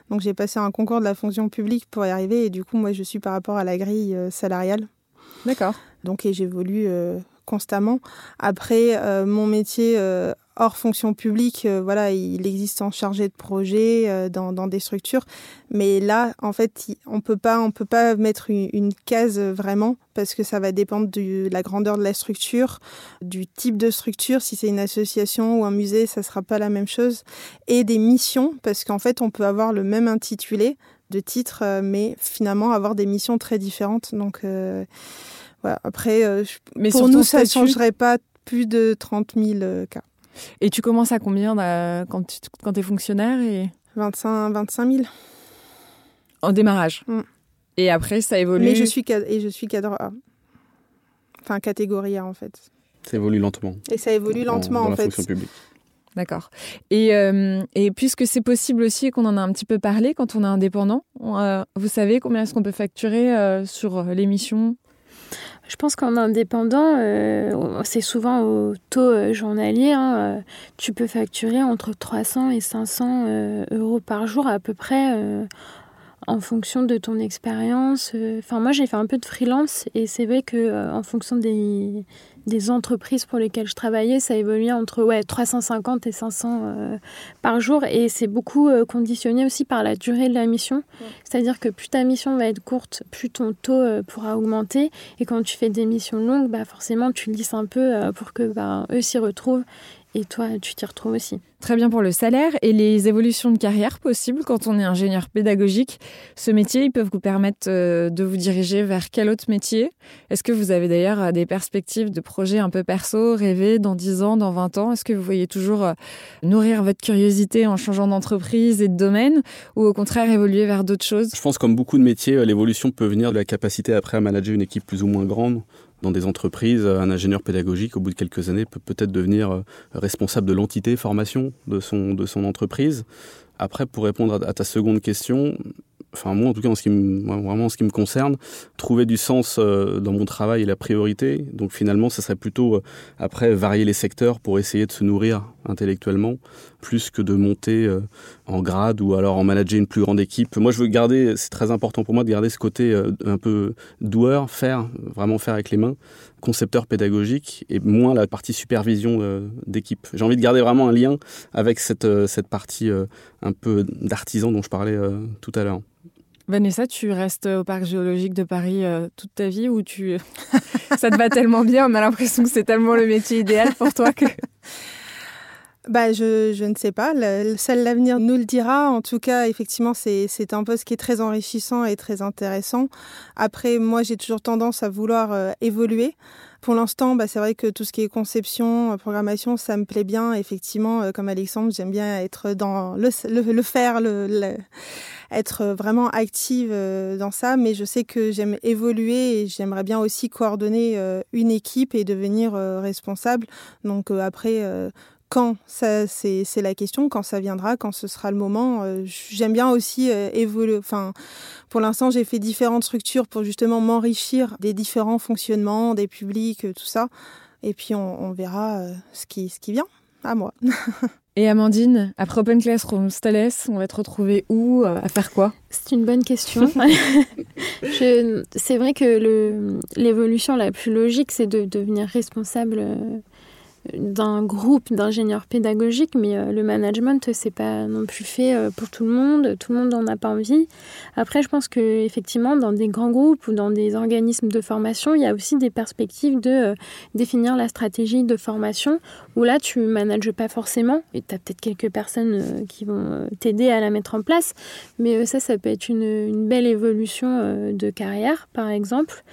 Donc, j'ai passé un concours de la fonction publique pour y arriver. Et du coup, moi, je suis par rapport à la grille euh, salariale. D'accord. Donc, et j'évolue euh, constamment. Après, euh, mon métier hors fonction publique, euh, voilà, il existe en chargé de projet euh, dans, dans, des structures, mais là, en fait, on peut pas, on peut pas mettre une, case vraiment parce que ça va dépendre de la grandeur de la structure, du type de structure. Si c'est une association ou un musée, ça sera pas la même chose, et des missions parce qu'en fait, on peut avoir le même intitulé de titre, euh, mais finalement avoir des missions très différentes. Donc voilà. Après, mais pour nous, ça ne changerait pas plus de 30 000 cas. Et tu commences à combien quand tu quand es fonctionnaire et... 25, 25 000. En démarrage mm. Et après, ça évolue Mais je suis, et je suis cadre A. Enfin, catégorie A, en fait. Ça évolue lentement. Et ça évolue lentement dans en la fait. fonction publique. D'accord. Et, euh, et puisque c'est possible aussi qu'on en a un petit peu parlé quand on est indépendant, on, euh, vous savez combien est-ce qu'on peut facturer euh, sur l'émission? Je pense qu'en indépendant, euh, c'est souvent au taux euh, journalier. hein, euh, tu peux facturer entre 300 et 500 euh, euros par jour à peu près. En fonction de ton expérience. euh. Enfin, moi, j'ai fait un peu de freelance et c'est vrai que euh, en fonction des, des entreprises pour lesquelles je travaillais, ça évoluait entre ouais, 350 et 500 euh, par jour. Et c'est beaucoup euh, conditionné aussi par la durée de la mission. C'est-à-dire que plus ta mission va être courte, plus ton taux euh, pourra augmenter. Et quand tu fais des missions longues, bah, forcément, tu lisses un peu pour que bah, eux s'y retrouvent. Et toi, tu t'y retrouves aussi. Très bien pour le salaire et les évolutions de carrière possibles quand on est ingénieur pédagogique. Ce métier, ils peuvent vous permettre euh, de vous diriger vers quel autre métier? Est-ce que vous avez d'ailleurs euh, des perspectives de projets un peu perso, rêvés dans 10 ans, dans 20 ans? Est-ce que vous voyez toujours euh, nourrir votre curiosité en changeant d'entreprise et de domaine? Ou au contraire évoluer vers d'autres choses? Je pense comme beaucoup de métiers, l'évolution peut venir de la capacité après à manager une équipe plus ou moins grande. Dans des entreprises, un ingénieur pédagogique, au bout de quelques années, peut peut-être devenir euh, responsable de l'entité formation de son, de son entreprise. Après, pour répondre à ta seconde question, enfin moi en tout cas en ce qui me, vraiment en ce qui me concerne, trouver du sens euh, dans mon travail est la priorité. Donc finalement, ça serait plutôt euh, après varier les secteurs pour essayer de se nourrir intellectuellement, plus que de monter euh, en grade ou alors en manager une plus grande équipe. Moi, je veux garder, c'est très important pour moi de garder ce côté un peu doueur, faire, vraiment faire avec les mains, concepteur pédagogique et moins la partie supervision d'équipe. J'ai envie de garder vraiment un lien avec cette, cette partie un peu d'artisan dont je parlais tout à l'heure. Vanessa, tu restes au parc géologique de Paris euh, toute ta vie ou tu ça te va tellement bien, on a l'impression que c'est tellement le métier idéal pour toi que Bah, je, je ne sais pas. Le, seul l'avenir nous le dira. En tout cas, effectivement, c'est c'est un poste qui est très enrichissant et très intéressant. Après, moi, j'ai toujours tendance à vouloir euh, évoluer. Pour l'instant, bah, c'est vrai que tout ce qui est conception, euh, programmation, ça me plaît bien. Effectivement, euh, comme Alexandre, j'aime bien être dans le, le, faire, le, être vraiment active euh, dans ça. Mais je sais que j'aime évoluer et j'aimerais bien aussi coordonner une équipe et devenir responsable. Donc après, quand ça c'est c'est la question quand ça viendra quand ce sera le moment. Euh, j'aime bien aussi euh, évoluer enfin pour l'instant j'ai fait différentes structures pour justement m'enrichir des différents fonctionnements des publics euh, tout ça. Et puis on, on verra euh, ce qui ce qui vient à moi. Et Amandine, après Open Classroom, Thalès, on va te retrouver où euh, À faire quoi? C'est une bonne question. Je- c'est vrai que le- l'évolution la plus logique, c'est de devenir responsable euh, d'un groupe d'ingénieurs pédagogiques, mais euh, le management, c'est pas non plus fait euh, pour tout le monde. Tout le monde n'en a pas envie. Après, je pense que effectivement, dans des grands groupes ou dans des organismes de formation, il y a aussi des perspectives de euh, définir la stratégie de formation, où là, tu manages pas forcément, et tu as peut-être quelques personnes qui vont t'aider à la mettre en place, mais ça, ça peut être une, belle évolution de carrière, par exemple.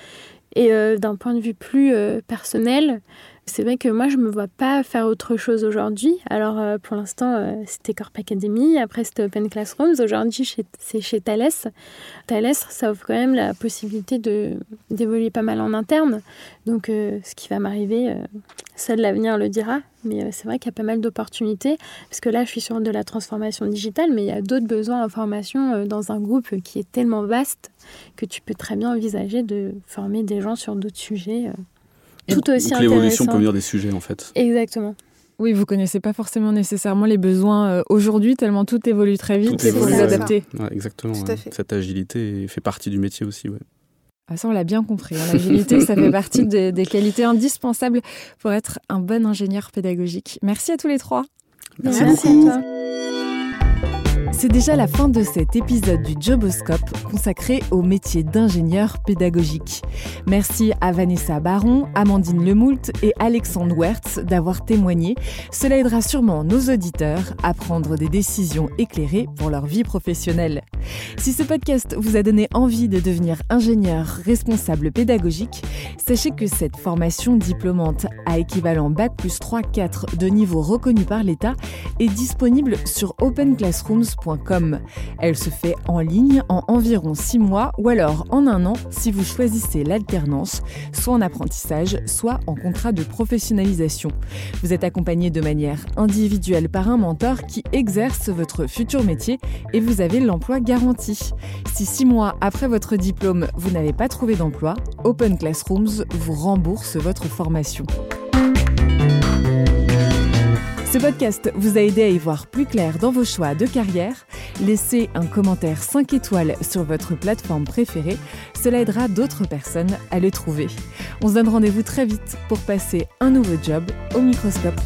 Et d'un point de vue plus personnel, c'est vrai que moi, je me vois pas faire autre chose aujourd'hui. Alors, euh, pour l'instant, euh, c'était Corp Academy, après c'était Open Classrooms. Aujourd'hui, c'est chez Thales. Thales, ça offre quand même la possibilité d'évoluer pas mal en interne. Donc, euh, ce qui va m'arriver, seul l'avenir le dira. Mais c'est vrai qu'il y a pas mal d'opportunités. Parce que là, je suis sur de la transformation digitale, mais il y a d'autres besoins en formation dans un groupe qui est tellement vaste que tu peux très bien envisager de former des gens sur d'autres sujets. Tout aussi Donc l'évolution peut venir des sujets en fait. Exactement. Oui, vous connaissez pas forcément nécessairement les besoins euh, aujourd'hui, tellement tout évolue très vite, Tout il faut vous ouais. adapter. Ouais, exactement. Tout à ouais. fait. Cette agilité fait partie du métier aussi. Ouais. Ah, ça, on l'a bien compris. hein. L'agilité, ça fait partie des, des qualités indispensables pour être un bon ingénieur pédagogique. Merci à tous les trois. Merci, Merci beaucoup. à toi. C'est déjà la fin de cet épisode du Joboscope consacré au métier d'ingénieur pédagogique. Merci à Vanessa Baron, Amandine Lemoult et Alexandre Wertz d'avoir témoigné. Cela aidera sûrement nos auditeurs à prendre des décisions éclairées pour leur vie professionnelle. Si ce podcast vous a donné envie de devenir ingénieur responsable pédagogique, sachez que cette formation diplômante à équivalent Bac plus 3-4 de niveau reconnu par l'État est disponible sur openclassrooms.fr. Elle se fait en ligne en environ 6 mois ou alors en un an si vous choisissez l'alternance, soit en apprentissage, soit en contrat de professionnalisation. Vous êtes accompagné de manière individuelle par un mentor qui exerce votre futur métier et vous avez l'emploi garanti. Si 6 mois après votre diplôme, vous n'avez pas trouvé d'emploi, Open Classrooms vous rembourse votre formation. Ce podcast vous a aidé à y voir plus clair dans vos choix de carrière. Laissez un commentaire 5 étoiles sur votre plateforme préférée. Cela aidera d'autres personnes à le trouver. On se donne rendez-vous très vite pour passer un nouveau job au microscope.